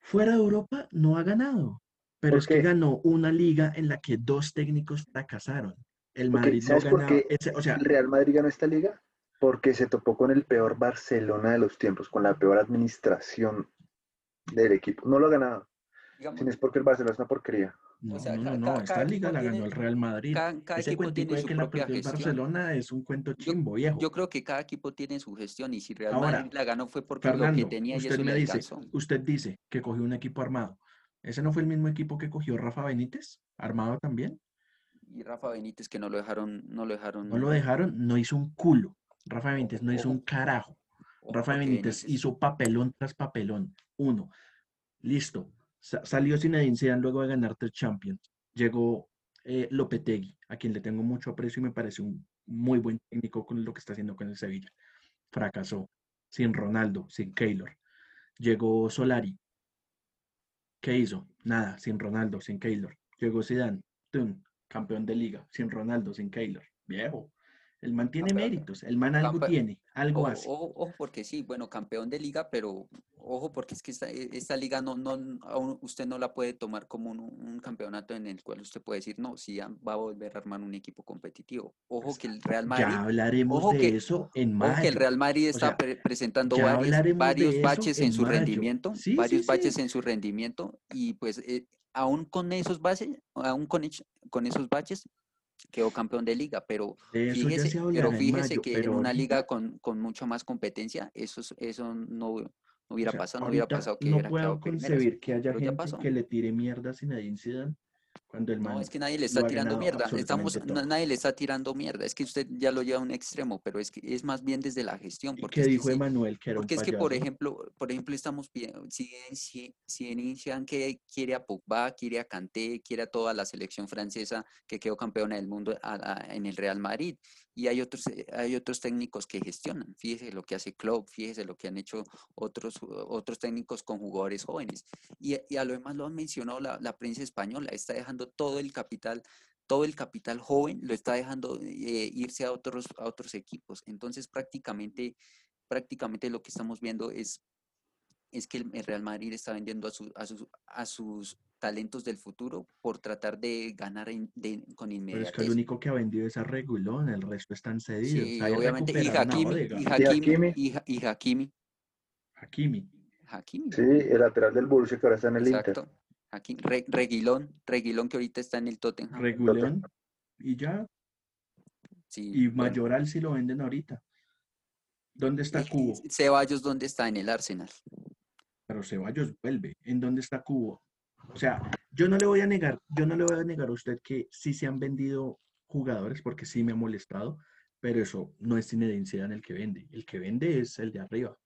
Fuera de Europa no ha ganado, pero ¿Por es que ganó una liga en la que dos técnicos fracasaron. El Madrid no ¿sabes por ganaba. qué ese- o sea, el Real Madrid ganó esta liga? Porque se topó con el peor Barcelona de los tiempos, con la peor administración del equipo. No lo ha ganado, Digamos, sino es porque el Barcelona es una porquería. no, sea, no, no, no, esta cada liga la ganó tiene- el Real Madrid. cada, cada Ese equipo cuentico tiene de su que la perdió el. Barcelona es un cuento Yo, chimbo, viejo. yo creo que cada equipo tiene su gestión y si Real Ahora, Madrid la ganó fue porque lo que tenía y usted eso me le dice, alcanzó. usted dice que cogió un equipo armado. ¿Ese no fue el mismo equipo que cogió Rafa Benítez? ¿Armado también? Y Rafa Benítez que no lo dejaron, no lo dejaron. No lo dejaron, no hizo un culo. Rafa Benítez no hizo ojo. un carajo. ojo, Rafa Benítez hizo papelón tras papelón. Uno. Listo. Sa- salió Zinedine Zidane luego de ganar tres Champions. Llegó eh, Lopetegui, a quien le tengo mucho aprecio y me parece un muy buen técnico con lo que está haciendo con el Sevilla. Fracasó. Sin Ronaldo, sin Keylor. Llegó Solari. ¿Qué hizo? Nada, sin Ronaldo, sin Keylor. Llegó Zidane, ¡tum! campeón de liga, sin Ronaldo, sin Keylor. Viejo. El man tiene Campeón- méritos, el man algo tiene, algo Ojo, hace. ojo, ojo, porque sí, bueno, campeón de liga, pero ojo, porque es que esta, e- esta liga no, no, aún usted no la puede tomar como un, un campeonato en el cual usted puede decir, no, sí va a volver a armar un equipo competitivo. Ojo que el Real Madrid, Ya hablaremos ojo de que- eso en ojo que el mayo. Real Madrid está sea, pre- presentando varios, baches en en su mayo. rendimiento, Sí, sí, varios baches sí. en su rendimiento, y pues eh, aún con esos baches, aún con, con esos baches, quedó campeón de liga, pero De Fíjese, se pero hablará en fíjese mayo, que en pero una ahorita- liga con, con mucha más competencia, eso, es- eso no, no hubiera o sea, pasado, no hubiera pasado que no hubiera puedo concebir que haya gente que le tire mierda a Zinedine Zidane cuando el man No, es que nadie le está tirando mierda. Estamos, todo. nadie le está tirando mierda. Es que usted ya lo lleva a un extremo, pero es que es más bien desde la gestión. ¿Y Porque qué que dijo sí, Emanuel que era un porque es que, por ejemplo, por ejemplo, estamos viendo, si, si, si inician que quiere a Pogba, quiere a Kanté, quiere a toda la selección francesa que quedó campeona del mundo a- a- en el Real Madrid. Y hay otros, hay otros técnicos que gestionan. Fíjese lo que hace Klopp, fíjese lo que han hecho otros, otros técnicos con jugadores jóvenes. Y, y a lo demás lo han mencionado la, la prensa española, está dejando todo el capital todo el capital joven lo está dejando eh, irse a otros, a otros equipos. Entonces prácticamente, prácticamente lo que estamos viendo es es que el Real Madrid está vendiendo a, a, sus, a sus talentos del futuro por tratar de ganar con inmediatez. Pero es que el único que ha vendido es a Regulón, el resto están cedidos. Sí, obviamente. Y Hakimi, y Hakimi, y Hakimi. Hakimi. Hakimi. Sí, el lateral del Borussia que ahora está en el Exacto. Inter. Reguilón, Reguilón que ahorita está en el Tottenham. Reguilón. Y ya. Sí, y Mayoral si lo venden ahorita. ¿Dónde está Cubo? Ceballos, ¿dónde está? En el Arsenal. Pero Ceballos vuelve. ¿En dónde está Cubo? O sea, yo no le voy a negar, yo no le voy a negar a usted que sí se han vendido jugadores porque sí me ha molestado, pero eso no es Zinedine en el que vende. El que vende es el de arriba.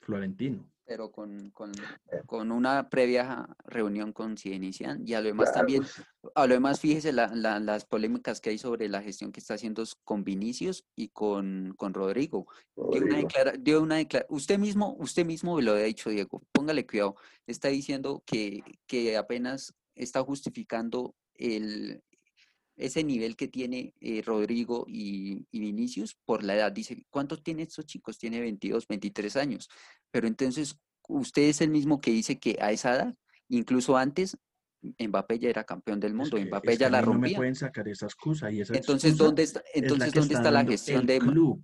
Florentino pero con, con, con, una previa reunión con Cienician y a lo demás también, a lo demás fíjese la, las polémicas que hay sobre la gestión que está haciendo con Vinicius y con, con Rodrigo. Dio una, declara, usted mismo, usted mismo lo ha dicho, Diego, póngale cuidado, está diciendo que, que apenas está justificando el, ese nivel que tiene eh, Rodrigo y, y, Vinicius por la edad. Dice, ¿cuántos tienen estos chicos? Tiene 22, 23 años. Pero entonces, usted es el mismo que dice que a esa edad, incluso antes, Mbappé ya era campeón del mundo, Mbappé ya la rompía. No me pueden sacar esa excusa y esa entonces dónde está, entonces dónde está, la gestión de club.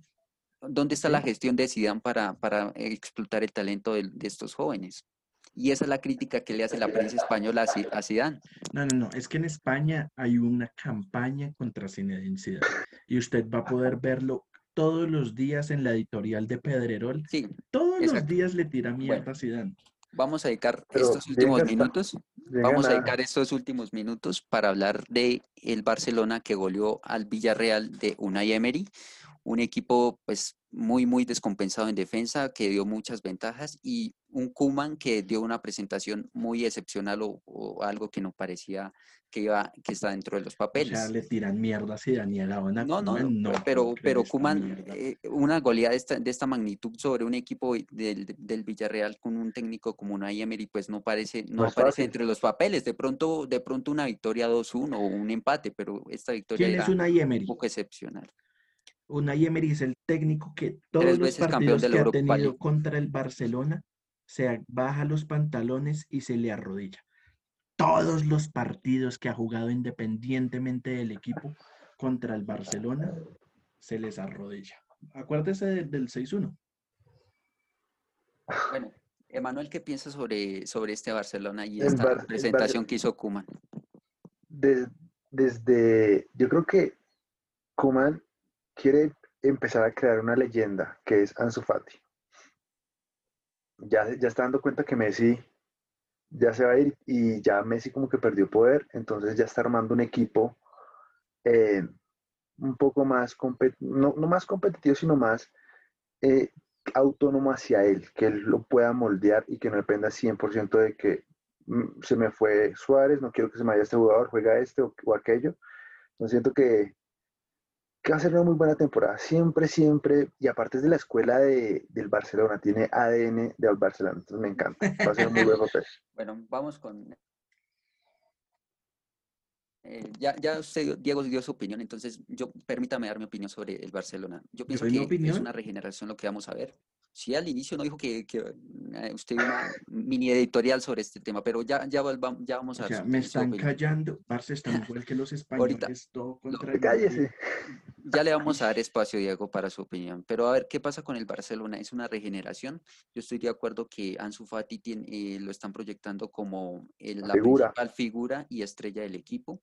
dónde está la gestión de Zidane para, para explotar el talento de, de estos jóvenes? Y esa es la crítica que le hace la prensa española a Zidane. No, no, no, es que en España hay una campaña contra Zinedine Zidane y usted va a poder verlo todos los días en la editorial de Pedrerol. Sí. Todos los días le tira mierda a Zidane. Vamos a dedicar estos últimos minutos, vamos a dedicar estos últimos minutos para hablar de el Barcelona que goleó al Villarreal de Unai Emery, un equipo pues muy muy descompensado en defensa que dio muchas ventajas y un Kuman que dio una presentación muy excepcional o, algo que no parecía que iba que está dentro de los papeles. O sea, le tiran mierda a Daniela No, no, no, pero, pero Kuman, eh, una goleada de esta, de esta, magnitud sobre un equipo del, del, Villarreal con un técnico como una Emery, pues no parece, no, aparece entre los papeles. De pronto, de pronto una victoria 2-1 o un empate, pero esta victoria ¿Quién es una un poco excepcional. Una Emery es el técnico que todos los partidos que ha tenido contra el Barcelona se baja los pantalones y se le arrodilla. Todos los partidos que ha jugado independientemente del equipo contra el Barcelona, se les arrodilla. Acuérdese del, 6-1. Bueno, Emanuel, ¿qué piensas sobre, sobre este Barcelona y esta presentación que hizo Kuman? desde, yo creo que Kuman quiere empezar a crear una leyenda que es Ansu Fati ya, ya está dando cuenta que Messi ya se va a ir y ya Messi como que perdió poder, entonces ya está armando un equipo eh, un poco más, no, no, más competitivo, sino más eh, autónomo hacia él, que él lo pueda moldear y que no dependa 100% de que mm, se me fue Suárez, no quiero que se me vaya este jugador, juega este o, o aquello. No siento que, que va a ser una muy buena temporada. Siempre, siempre, y aparte es de la escuela de, del Barcelona, tiene ADN del Barcelona, entonces me encanta. Va a ser un muy buen papel. Bueno, vamos con eh, ya, ya usted, Diego, dio su opinión, entonces yo permítame dar mi opinión sobre el Barcelona. Yo pienso que es una regeneración lo que vamos a ver. Sí, al inicio no dijo que, que eh, usted una mini editorial sobre este tema, pero ya, ya, ya vamos a... O sea, me están callando, Barça está igual que los españoles, Ahorita, todo contra cállese. Ya le vamos a dar espacio, Diego, para su opinión. Pero a ver, ¿qué pasa con el Barcelona? ¿Es una regeneración? Yo estoy de acuerdo que Ansu Fati tiene, eh, lo están proyectando como la principal figura y estrella del equipo.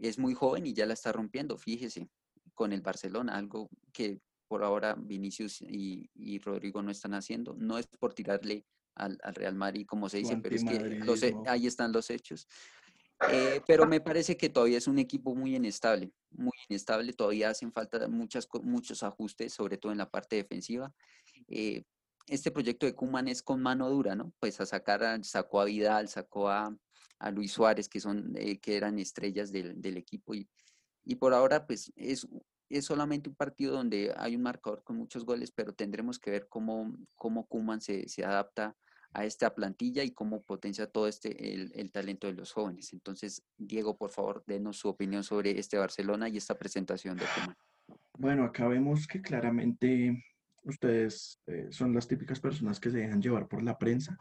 Es muy joven y ya la está rompiendo, fíjese, con el Barcelona, algo que por ahora Vinicius y, Rodrigo no están haciendo. No es por tirarle al, Real Madrid, como se dice, pero es que ahí están los hechos. Eh, pero me parece que todavía es un equipo muy inestable, muy inestable, todavía hacen falta muchas, muchos ajustes, sobre todo en la parte defensiva. Eh, este proyecto de Kuman es con mano dura, ¿no? Pues a sacar, sacó a Vidal, sacó a, Luis Suárez, que, son, eh, que eran estrellas del, del equipo y, y por ahora pues es, es solamente un partido donde hay un marcador con muchos goles, pero tendremos que ver cómo, cómo se, se adapta a esta plantilla y cómo potencia todo este el, talento de los jóvenes. Entonces, Diego, por favor, denos su opinión sobre este Barcelona y esta presentación de Kuman. Bueno, acá vemos que claramente ustedes eh, son las típicas personas que se dejan llevar por la prensa,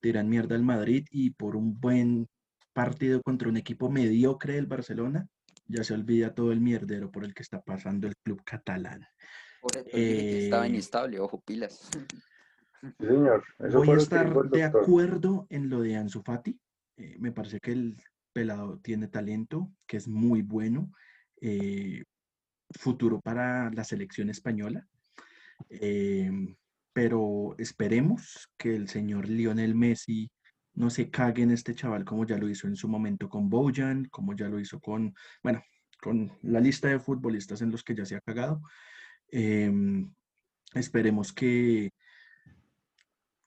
tiran mierda al Madrid y por un buen partido contra un equipo mediocre del Barcelona, ya se olvida todo el mierdero por el que está pasando el club catalán. estaba eh, inestable, ojo, pilas. Sí, señor. voy a estar de acuerdo en lo de Ansu Fati. Eh, me parece que el pelado tiene talento, que es muy bueno. Eh, futuro para la selección española. pero esperemos que el señor Lionel Messi no se cague en este chaval como ya lo hizo en su momento con Bojan, como ya lo hizo con, bueno, con la lista de futbolistas en los que ya se ha cagado. Em, esperemos que,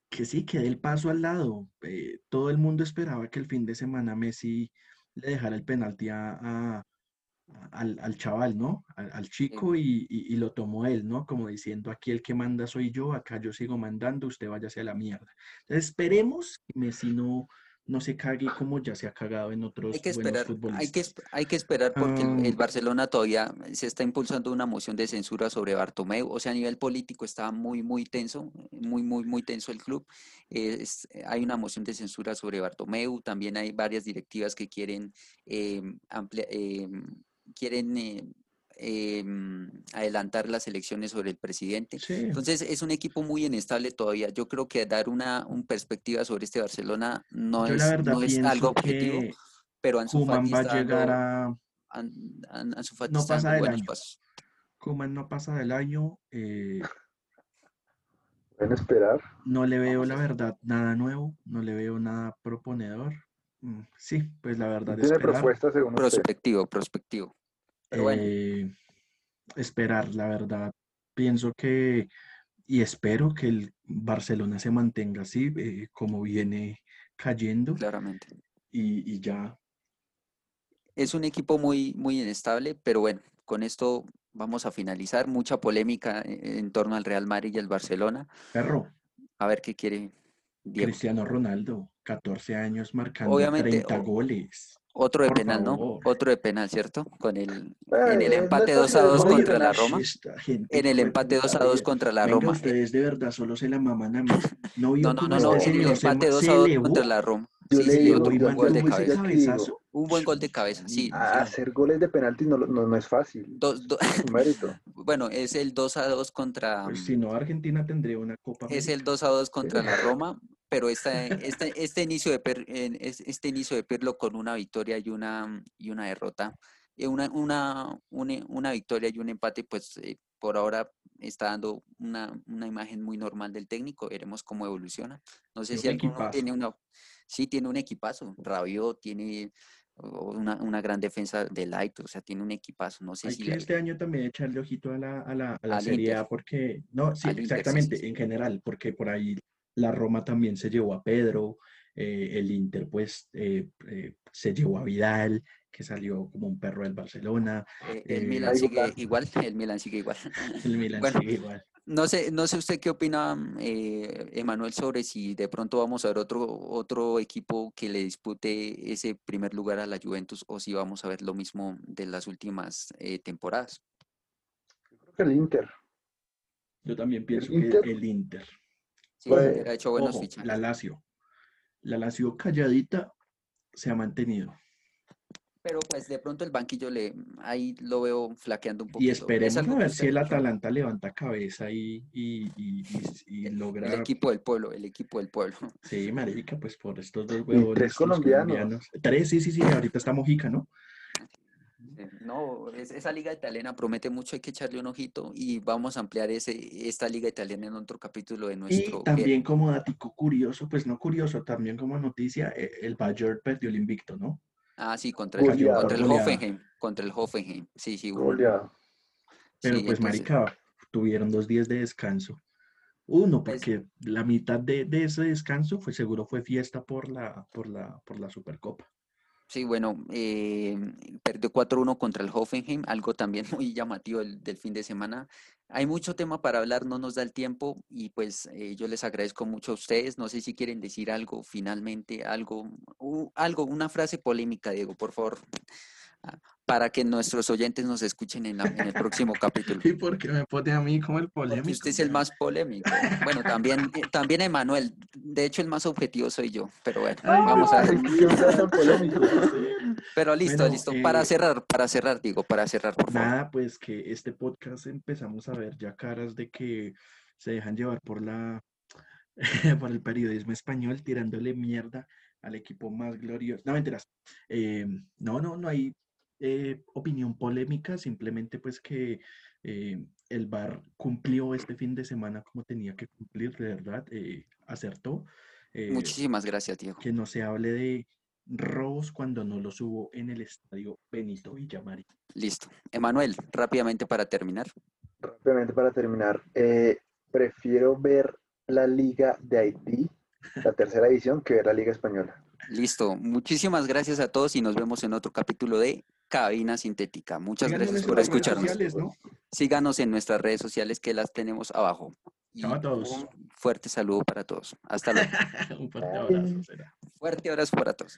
que sí, que dé el paso al lado. Eh, todo el mundo esperaba que el fin de semana Messi le dejara el penalti a, al, chaval, ¿no? Al, chico y, lo tomó él, ¿no? Como diciendo, aquí el que manda soy yo, acá yo sigo mandando, usted váyase a la mierda. Entonces esperemos que Messi no, no se cague como ya se ha cagado en otros hay que esperar, Hay que, hay que esperar porque el, ah. Barcelona todavía se está impulsando una moción de censura sobre Bartomeu, o sea, a nivel político está muy, muy tenso, muy, muy, muy tenso el club. hay una moción de censura sobre Bartomeu, también hay varias directivas que quieren eh, ampliar quieren eh, em, adelantar las elecciones sobre el presidente. Entonces es un equipo muy inestable todavía. Yo creo que dar una perspectiva sobre este Barcelona no es, algo objetivo, pero Ansu Fati va a llegar a... no pasa del año. no pasa del año. Eh, Pueden esperar. No le veo, la verdad, nada nuevo, no le veo nada proponedor. Mm, sí, pues la verdad. Tiene propuestas según Prospectivo, prospectivo. Eh, esperar, la verdad. Pienso que y espero que el Barcelona se mantenga así, eh, como viene cayendo. Claramente. Y, y, ya. Es un equipo muy, muy inestable, pero bueno, con esto vamos a finalizar. Mucha polémica eh, en torno al Real Madrid y el Barcelona. Perro. A ver qué quiere Cristiano Ronaldo, 14 años marcando Obviamente, 30 goles. Otro de penal, ¿no? Otro de penal, ¿cierto? Con el, en el empate 2 a 2 contra la Roma. En el empate 2 a 2 contra la Roma. Ustedes de verdad solo se la maman a mí. No, no, no, no, este en el empate 2 a 2 contra la Roma. Yo sí, sí, un buen gol de cabeza. Un buen gol de cabeza, sí. hacer goles de penalti no, no, no es fácil. Dos, mérito. Bueno, es el 2 a 2 contra. Pues si no, Argentina tendría una copa. Es el 2 a 2 contra la Roma pero esta, este, este, inicio de este inicio de Pirlo con una victoria y una, y una derrota, eh, una, una, una, victoria y un empate, pues eh, por ahora está dando una, una, imagen muy normal del técnico, veremos cómo evoluciona. No sé si alguno tiene una, sí tiene un equipazo, Rabiot tiene una, una, gran defensa de Light, o sea, tiene un equipazo. No sé Hay si que este año también echarle ojito a la, a la, a la Serie A, porque, no, sí, exactamente, en general, porque por ahí la Roma también se llevó a Pedro, eh, el Inter pues eh, eh, se llevó a Vidal, que salió como un perro del Barcelona. el Milan sigue igual, el Milan sigue igual. El Milan sigue igual. No sé, no sé usted qué opina, Emanuel, sobre si de pronto vamos a ver otro, otro equipo que le dispute ese primer lugar a la Juventus o si vamos a ver lo mismo de las últimas temporadas. Yo creo que el Inter. Yo también pienso que el Inter. Sí, ha hecho buenos fichajes. La Lazio. La Lazio calladita se ha mantenido. Pero pues de pronto el banquillo le ahí lo veo flaqueando un poco. Y esperemos a ver si el Atalanta levanta cabeza y, y, y, logra. El equipo del pueblo, el equipo del pueblo. Sí, marica, pues por estos dos huevos. Tres colombianos. colombianos. Tres, sí, sí, sí, ahorita está Mojica, ¿no? No, esa liga italiana promete mucho, hay que echarle un ojito y vamos a ampliar ese, esta liga italiana en otro capítulo de nuestro... Y también como datico curioso, pues no curioso, también como noticia, eh, el Bayern perdió el invicto, ¿no? Ah, sí, contra el, contra el Hoffenheim, contra el Hoffenheim, sí, sí. Pero pues, marica, tuvieron dos días de descanso. Uno, pues porque la mitad de, de, ese descanso fue seguro fue fiesta por la, por la, por la Supercopa. Sí, bueno, eh, perdió 4-1 contra el Hoffenheim, algo también muy llamativo del, fin de semana. Hay mucho tema para hablar, no nos da el tiempo y pues eh, yo les agradezco mucho a ustedes. No sé si quieren decir algo finalmente, algo, algo, una frase polémica, Diego, por favor. Para que nuestros oyentes nos escuchen en, la- en el próximo capítulo. ¿Y por qué me pone a mí como el polémico? Porque usted es el más polémico. Bueno, también, eh, también Emanuel. De hecho, el más objetivo soy yo. Pero bueno, vamos a ver. Pero listo, Bueno, listo. Para eh, cerrar, para cerrar, digo, para cerrar, por favor. Nada, pues que este podcast empezamos a ver ya caras de que se dejan llevar por la por el periodismo español tirándole mierda al equipo más glorioso. No, mentiras. Eh, no, no, no hay eh, opinión polémica, simplemente pues que eh, el VAR cumplió este fin de semana como tenía que cumplir, de verdad, eh, acertó. eh, Muchísimas gracias, Diego. que no se hable de robos cuando no los hubo en el estadio Benito Villamarín. Listo. Emanuel, rápidamente para terminar. Rápidamente para terminar, eh, prefiero ver la Liga de Haití, la tercera edición, que ver la Liga Española. Listo. Muchísimas gracias a todos y nos vemos en otro capítulo de Cabina Sintética. Muchas Síganos gracias por escucharnos. sociales, ¿no? Síganos en nuestras redes sociales que las tenemos abajo. Y Chao a todos. Un fuerte saludo para todos. Hasta luego. Un fuerte abrazo. será. Fuerte abrazo para todos.